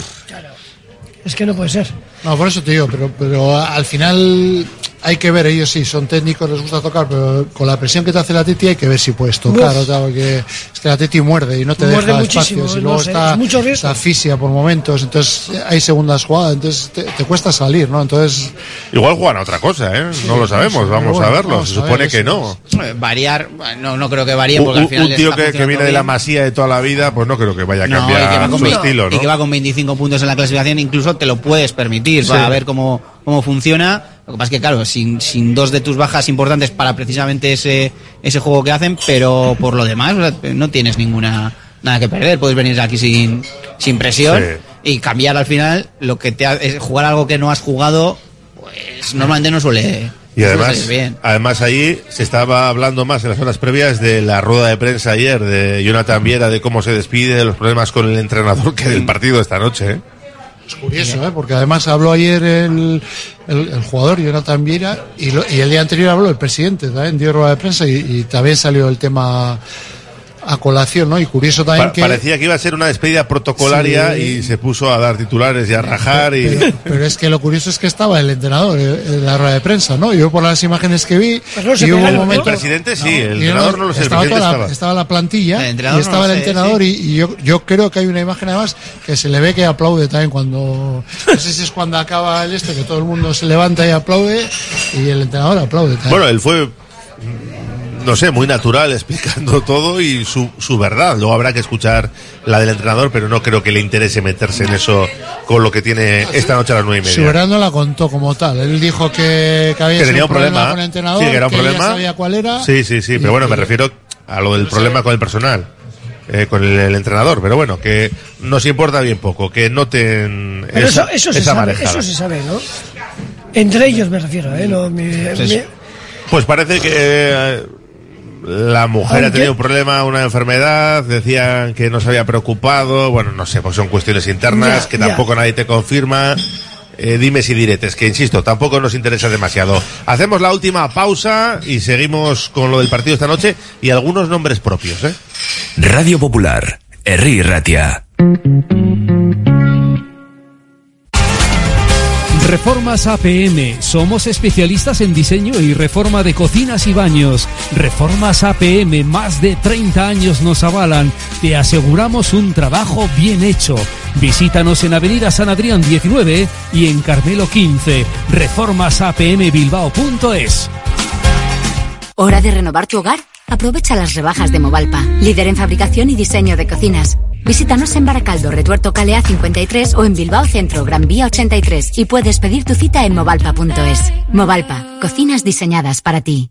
Es que no puede ser. No, por eso te digo, pero, pero al final hay que ver, ellos sí, son técnicos, les gusta tocar, pero con la presión que te hace la Teti hay que ver si puedes tocar, Uf. o sea, porque es que la Teti muerde y no te Muerde deja espacios y no luego sé, está, es mucho riesgo. está asfixia por momentos, entonces hay segundas jugadas, entonces te, te cuesta salir, ¿no? Entonces, Igual juegan a otra cosa, ¿eh? No lo sabemos, sí, vamos bueno, a verlo. vamos Se ver, supone que no. Eh, Variar, no, no creo que varíe Un, porque al un- final un tío que, viene de la masía de toda la vida, pues no creo que vaya a No, y que, va cambiar con, su 20 estilo, y ¿no? que va con 25 puntos en la clasificación, incluso te lo puedes permitir Sí. para ver cómo, cómo funciona. Lo que pasa es que, claro, sin, sin dos de tus bajas importantes para precisamente ese, ese juego que hacen, pero por lo demás, o sea, no tienes ninguna nada que perder. Puedes venir aquí sin, sin presión Sí. y cambiar al final lo que te ha- es jugar algo que no has jugado, pues normalmente no suele, Y además, bien. además allí se estaba hablando más en las horas previas de la rueda de prensa ayer de Jonathan Viera, de cómo se despide, de los problemas con el entrenador que del partido esta noche. ¿eh? Es curioso, ¿eh? Porque además habló ayer el, el, jugador, Jonathan Viera, y, y el día anterior habló el presidente, también dio rueda de prensa y también salió el tema a colación, ¿no? Y curioso también Pa- que... Parecía que iba a ser una despedida protocolaria Sí. y se puso a dar titulares y a rajar y... Pero, pero es que lo curioso es que estaba el entrenador eh, en la rueda de prensa, ¿no? Yo por las imágenes que vi, Pero no se y hubo ¿no? momento... El presidente sí, el entrenador no lo sé, el estaba, la, estaba. estaba la plantilla El y estaba el sé, entrenador y, y yo, yo creo que hay una imagen además que se le ve que aplaude también cuando... No sé si es cuando acaba el este, que todo el mundo se levanta y aplaude y el entrenador aplaude también. Bueno, él fue, no sé, muy natural explicando todo y su, su verdad. Luego habrá que escuchar la del entrenador, pero no creo que le interese meterse en eso con lo que tiene esta noche a las nueve y Su media. verdad no la contó como tal. Él dijo que, que había Que sido tenía un problema. con el entrenador, Sí, que era un problema. sabía cuál era. Sí, sí, sí, pero bueno, me refiero a lo del problema con el personal. eh, con el, el entrenador, pero bueno, que nos importa bien poco, que noten Pero esa, eso, eso, se sabe, eso se sabe, ¿no? Entre ellos me refiero, ¿eh? No, mi- mi- Pues parece que eh, la mujer ha tenido un problema, una enfermedad, decían que no se había preocupado, bueno, no sé, pues son cuestiones internas Ya, que ya. tampoco nadie te confirma. Eh, dime si diretes, que insisto, tampoco nos interesa demasiado. Hacemos la última pausa y seguimos con lo del partido esta noche y algunos nombres propios, ¿eh? Radio Popular, Herri Ratia. Reformas APM. Somos especialistas en diseño y reforma de cocinas y baños. Reformas APM, más de 30 años nos avalan. Te aseguramos un trabajo bien hecho. Visítanos en Avenida San Adrián 19 y en Carmelo 15. Reformasapmbilbao.es. ¿Hora de renovar tu hogar? Aprovecha las rebajas de Movalpa, líder en fabricación y diseño de cocinas. Visítanos en Baracaldo, Retuerto Calea 53 o en Bilbao Centro, Gran Vía 83 y puedes pedir tu cita en movalpa.es. Movalpa, cocinas diseñadas para ti.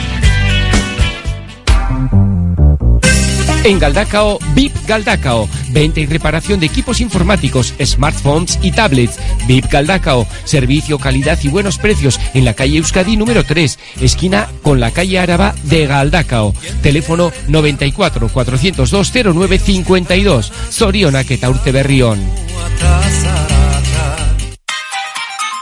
En Galdacao, VIP Galdacao. Venta y reparación de equipos informáticos, smartphones y tablets. VIP Galdacao. Servicio, calidad y buenos precios en la calle Euskadi número 3, esquina con la calle Áraba de Galdacao. Teléfono 94 402 0952. Soriona Urte Berrión.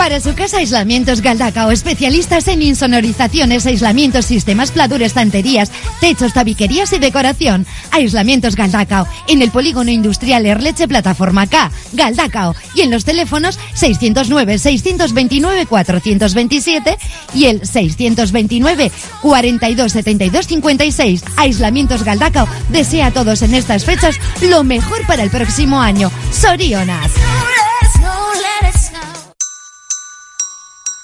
Para su casa Aislamientos Galdacao, especialistas en insonorizaciones, aislamientos, sistemas, pladur, estanterías, techos, tabiquerías y decoración. Aislamientos Galdacao, en el polígono industrial Erleche Plataforma K, Galdacao, y en los teléfonos 609-629-427 y el 629-427256. Aislamientos Galdacao desea a todos en estas fechas lo mejor para el próximo año. Sorionas.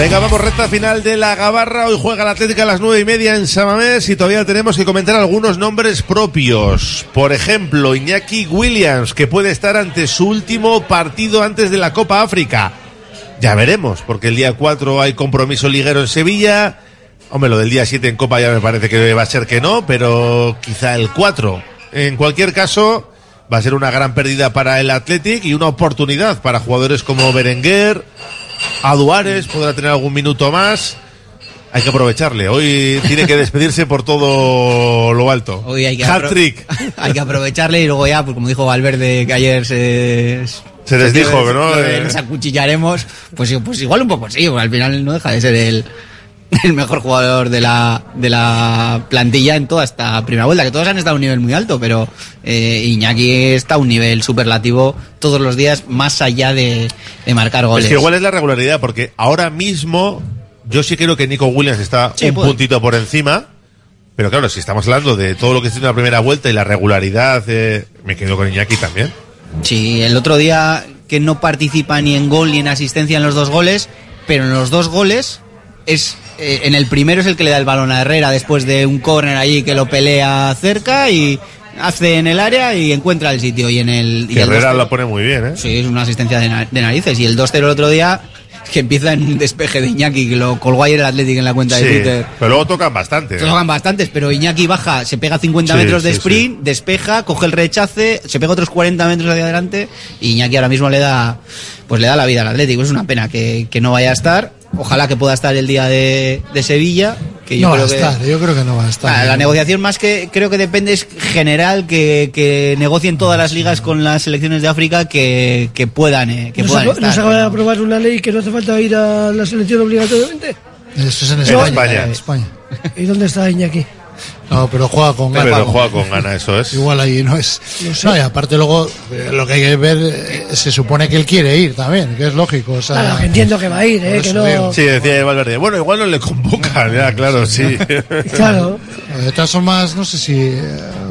Venga, vamos, recta final de la Gabarra. Hoy juega la Atlética a las nueve y media en Samamés y todavía tenemos que comentar algunos nombres propios. Por ejemplo, Iñaki Williams, que puede estar ante su último partido antes de la Copa África. Ya veremos, porque el día 4 hay compromiso liguero en Sevilla. Hombre, lo del día 7 en Copa ya me parece que va a ser que no, pero quizá el 4. En cualquier caso, va a ser una gran pérdida para el Athletic y una oportunidad para jugadores como Berenguer, Aduares podrá tener algún minuto más. Hay que aprovecharle. Hoy tiene que despedirse por todo lo alto. Hoy hay que, Hat trick. hay que aprovecharle y luego ya, pues como dijo Valverde que ayer se... Se desdijo, que no, eh. Nos acuchillaremos. Pues, pues igual un poco sí, al final no deja de ser el, el mejor jugador de la, de la plantilla en toda esta primera vuelta, que todos han estado a un nivel muy alto, pero eh, Iñaki está a un nivel superlativo todos los días, más allá de, de marcar goles. Es que igual es la regularidad, porque ahora mismo yo sí creo que Nico Williams está Sí, un puede. puntito por encima. Pero claro, si estamos hablando de todo lo que está en la primera vuelta y la regularidad, eh, me quedo con Iñaki también. Sí, el otro día que no participa ni en gol ni en asistencia en los dos goles, pero en los dos goles es eh, en el primero es el que le da el balón a Herrera después de un córner allí que lo pelea cerca y hace en el área y encuentra el sitio y en el y el Herrera 2-0 lo pone muy bien, ¿eh? Sí, es una asistencia de, na- de narices y el 2-0 el otro día que empieza en un despeje de Iñaki que lo colgó ayer el Athletic en la cuenta de Twitter. pero luego tocan bastante. ¿eh? Tocan bastantes, pero Iñaki baja, se pega 50 Sí, metros de sí, sprint, despeja, coge el rechace, se pega otros 40 metros hacia adelante y Iñaki ahora mismo le da pues le da la vida al Atlético. Es una pena que, que no vaya a estar. Ojalá que pueda estar el día de, de Sevilla. Que yo no va creo a que, estar, yo creo que no va a estar. La negociación más que creo que depende es general que, que negocien todas las ligas con las selecciones de África que, que puedan, eh, que ¿No se, puedan acaba- no estar. se acaba de aprobar una ley que no hace falta ir a la selección obligatoriamente? Eso es en España. España. ¿Y dónde está Iñaki? No, pero juega con Pero ganas. juega con ganas, eso es. Igual ahí no es. No y aparte luego eh, lo que hay que ver, eh, se supone que él quiere ir también, que es lógico. O sea, Claro, que entiendo que va a ir, ¿eh? Que no... Sí, decía Valverde. Bueno, igual no le convocan, ya, claro, sí. Claro. De todas formas, no sé si eh,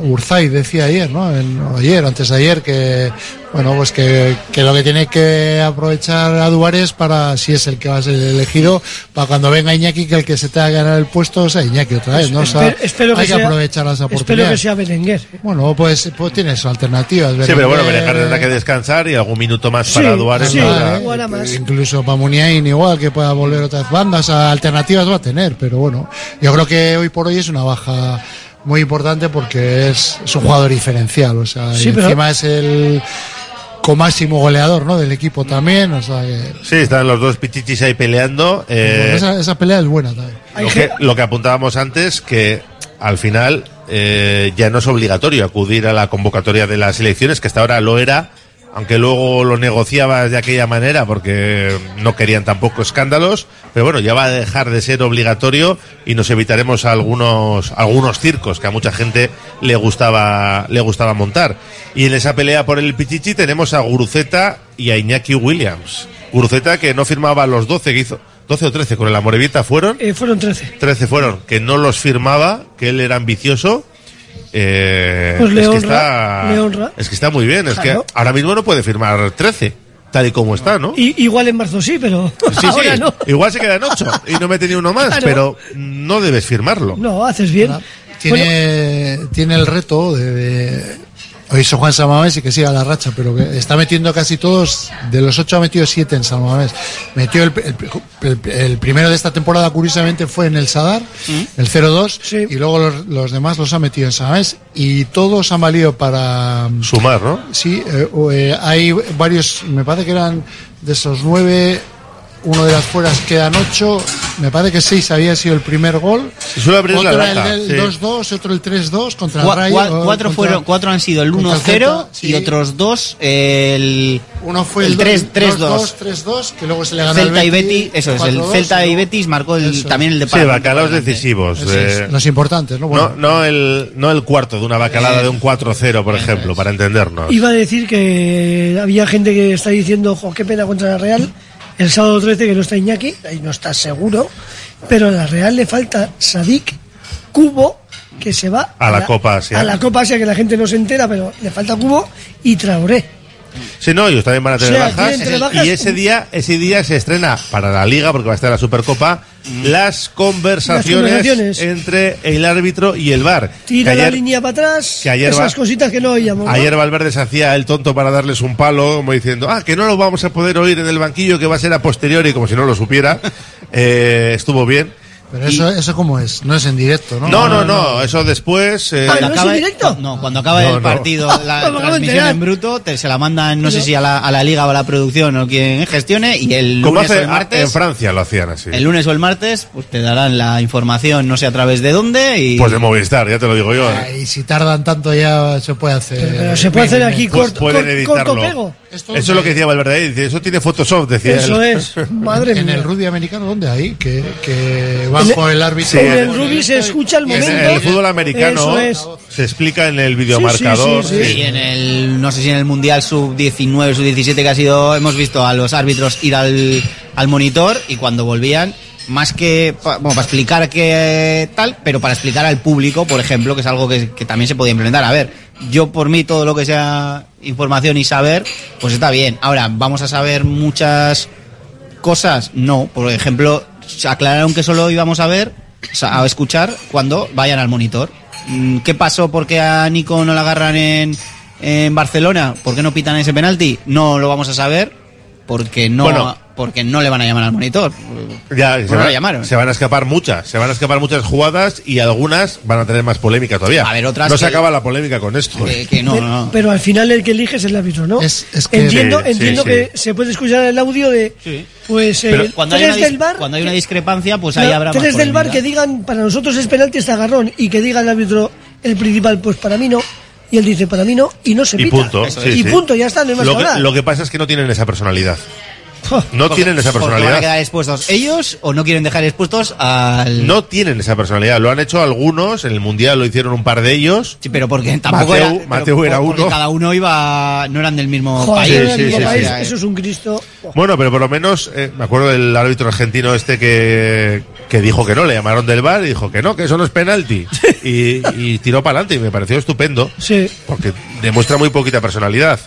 Urzay decía ayer, ¿no? En- o ayer, antes de ayer, que Bueno, pues que, que lo que tiene que aprovechar a Duárez para, si es el que va a ser elegido, para cuando venga Iñaki, que el que se tenga que ganar el puesto sea Iñaki otra vez, ¿no? O sea, Espero- espero hay que, sea- aprovechar las Espero que oportunidades. sea Berenguer. Bueno, pues, pues tienes alternativas. Sí, pero bueno, Berenguer, Berenguer tendrá que descansar y algún minuto más Sí, para Duárez. sí, para- jugará más. Incluso para Muniain igual, que pueda volver otras bandas, alternativas va a tener, pero bueno, yo creo que hoy por hoy es una baja muy importante porque es, es un jugador diferencial, o sea, Sí, y pero- encima es el máximo goleador, ¿no? Del equipo también, o sea, que, Sí, están los dos pichichis ahí peleando. eh, esa, esa pelea es buena también. lo, que, lo que apuntábamos antes, que al final eh, ya no es obligatorio acudir a la convocatoria de las elecciones, que hasta ahora lo era, aunque luego lo negociabas de aquella manera porque no querían tampoco escándalos, pero bueno, ya va a dejar de ser obligatorio y nos evitaremos algunos algunos circos que a mucha gente le gustaba le gustaba montar. Y en esa pelea por el Pichichi tenemos a Guruceta y a Iñaki Williams. Guruceta que no firmaba los 12 que hizo 12 o 13 con el Amorebieta fueron Eh, fueron 13. 13 fueron, que no los firmaba, que él era ambicioso. Eh, Pues le es, que honra, está, le honra. es que está muy bien, es Claro. que ahora mismo no puede firmar 13, tal y como está, ¿no? Y, igual en marzo sí, pero Sí, ahora sí, no. igual se queda en 8 y no mete ni uno más, Claro. pero no debes firmarlo. No, haces bien. Tiene, tiene el reto de, de- Hoy hizo Juan Samamés y que siga la racha, pero que está metiendo casi todos. De los ocho ha metido siete en Samamés. Metió el, el- el- el primero de esta temporada, curiosamente, fue en el Sadar, el 0-2, y luego los, los demás los ha metido en Samamés. Y todos han valido para. Sumar, ¿no? Sí, eh, eh, hay varios, me parece que eran de esos nueve, uno de las fueras quedan ocho, me parece que seis había sido el primer gol. Si suele abrir otro la lata, el sí. 2-2, otro el 3-2 contra Cua- el Rayo. cuatro, contra- fueron, cuatro han sido el contra 1-0 Celta, sí. y otros dos el. Uno fue el el 3 3-2. 2 3-2, que luego se le ganó Celta al y Betis, Betis, eso es, el 4-2, Celta y Betis marcó el- Eso. también el de Sí, bacalaos decisivos. Eh, es, los importantes, ¿no? Bueno, no, no, el, no el cuarto de una bacalada Eh, de un 4-0, por ejemplo, para entendernos. Iba a decir que había gente que está diciendo, jo, qué pena contra la Real. El sábado 13 que no está Iñaki, ahí no está seguro. Pero a la Real le falta Sadik, Cubo, que se va A la Copa Asia. A la Copa Asia, que la gente no se entera, pero le falta Cubo y Traoré. Sí, no, ellos también van a tener O sea, bajas. Y ese día, ese día se estrena para la Liga, porque va a estar la Supercopa, las, conversaciones Las conversaciones. entre el árbitro y el VAR. Tira la ayer- línea para atrás, que ayer esas va- cositas que no oíamos. ¿no? Ayer Valverde se hacía el tonto para darles un palo, como diciendo, ah, que no lo vamos a poder oír en el banquillo, que va a ser a posteriori, como si no lo supiera. Eh, estuvo bien. Pero eso, eso como es, no es en directo, ¿no? No, no, no, eso después. eh, Cuando acaba, No, cuando acaba No, el no. partido, la Me acabo de transmisión en bruto, te, se la mandan, no sé si a la, a la liga o a la producción o quien gestione, y el lunes o hace- el martes, en Francia lo hacían así. el lunes o el martes, pues te darán la información, no sé a través de dónde, y Pues de Movistar, ya te lo digo yo. ¿eh? Y si tardan tanto ya se puede hacer. Pero se puede hacer aquí Pues corto, pueden corto, corto pego. Eso es lo que decía Valverde, dice, eso tiene Photoshop, decía Eso él. es, madre En mía. el rugby americano, ¿dónde hay? Que, que En bajo el- el árbitro. Sí, en en el rugby se escucha el En momento. el fútbol americano Eso es. se explica en el videomarcador. Sí, sí, sí, Y en el, no sé si en el Mundial Sub-19, Sub-17 que ha sido, hemos visto a los árbitros ir al, al monitor y cuando volvían, más que pa- bueno, para explicar que tal, pero para explicar al público, por ejemplo, que es algo que, que también se podía implementar. A ver, yo por mí todo lo que sea información y saber, pues está bien. Ahora, ¿vamos a saber muchas cosas? No. Por ejemplo, aclararon que solo íbamos a ver, o sea, a escuchar cuando vayan al monitor. Mm, ¿Qué pasó porque a Nico no la agarran en, en Barcelona? ¿Por qué no pitan ese penalti? No lo vamos a saber porque no, Bueno. Porque no le van a llamar al monitor. Ya, se, no van, lo llamaron. se van a escapar muchas, se van a escapar muchas jugadas y algunas van a tener más polémica todavía. A ver, otras no se acaba la polémica con esto. Que, ¿eh? que no, Pero, no. pero al final el que elige es el árbitro, ¿no? Es- es que- entiendo Sí, entiendo sí, que sí. se puede escuchar el audio de pues Pero el cuando hay, una, dis- del bar cuando hay una discrepancia, pues ahí habrá más tres del bar que digan para nosotros es penalti este agarrón y que diga el árbitro el principal pues para mí no y él dice para mí no y no se Y pita punto. sí, y sí. punto ya está no hay más lo, que que, hablar. lo que pasa es que no tienen esa personalidad. No Porque- tienen esa porque van a personalidad. quedar expuestos ellos o no quieren dejar expuestos al... No tienen esa personalidad. Lo han hecho algunos, en el Mundial lo hicieron un par de ellos. Sí, pero porque tampoco Mateu- era, uno. cada uno iba no eran del mismo Joder, país. sí, sí, eso es un Cristo Bueno, pero por lo menos, eh, me acuerdo del árbitro argentino este que, que dijo que no, le llamaron del bar y dijo que no, que eso no es penalti. Y, y tiró para adelante y me pareció estupendo. sí porque demuestra muy poquita personalidad.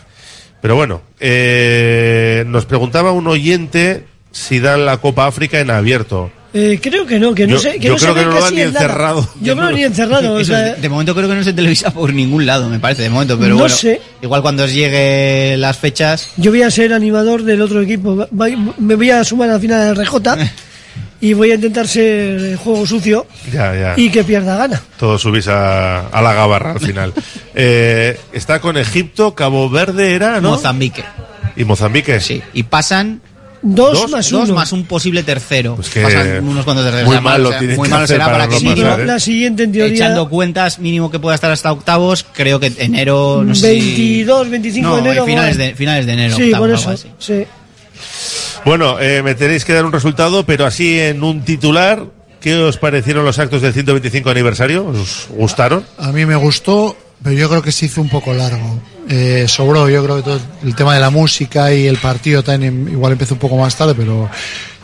Pero bueno, eh, nos preguntaba un oyente si dan la Copa África en abierto. Eh, creo que no, que no Yo- sé. Que yo no creo que no lo dan ni encerrado. Yo creo que ni encerrado. o sea, de, momento creo que no se televisa por ningún lado, me parece, de momento. Pero No bueno, sé. igual cuando os llegue las fechas, yo voy a ser animador del otro equipo. Me voy a sumar al final del RJ y voy a intentar ser eh, juego sucio Ya, ya. y que pierda gana. Todos subís a, a la gabarra al final. Eh, está con Egipto, Cabo Verde era, ¿no? Mozambique. Y Mozambique. Sí. Y pasan Dos, dos, más dos uno. más un posible tercero. Pues que Pasan unos cuantos terceros. muy mal lo o sea, muy malo será para para que no mínimo, pasar, ¿eh? La siguiente, en teoría, echando cuentas, mínimo que pueda estar hasta octavos, creo que enero, no sé si- 22, 25 No, de enero. finales va. de, finales de enero. Sí, octavos, por eso. Sí. Bueno, eh, me tenéis que dar un resultado, pero así en un titular. ¿Qué os parecieron los actos del 125 aniversario? ¿Os gustaron? A mí me gustó, pero yo creo que se hizo un poco largo. Eh, sobró, yo creo que todo el tema de la música y el partido también igual empezó un poco más tarde, pero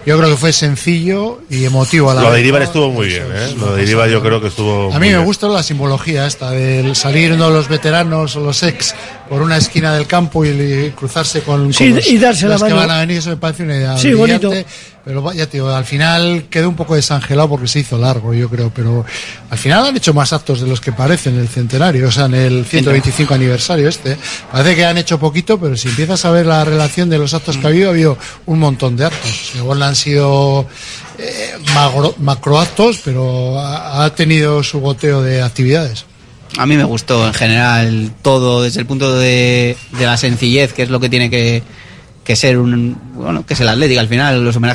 yo creo que fue sencillo y emotivo a la Lo de Iribar ¿no? estuvo muy bien, ¿eh? Lo de Iribar yo creo que estuvo. A muy mí me bien. gusta la simbología esta, del salir uno de los veteranos o los ex por una esquina del campo y, y cruzarse con, Sí, con los, y darse la que mano. van a venir, eso me parece una idea Sí, brillante, bonito. Pero ya digo, al final quedó un poco desangelado porque se hizo largo, yo creo, pero al final han hecho más actos de los que parecen en el centenario, o sea, en el 125 aniversario este. Parece que han hecho poquito, pero si empiezas a ver la relación de los actos que ha habido, ha habido un montón de actos. Igual han sido eh, macroactos, pero ha, tenido su goteo de actividades. A mí me gustó en general todo desde el punto de, de la sencillez, que es lo que tiene que, que ser un bueno que es el Atlético al final los homenajes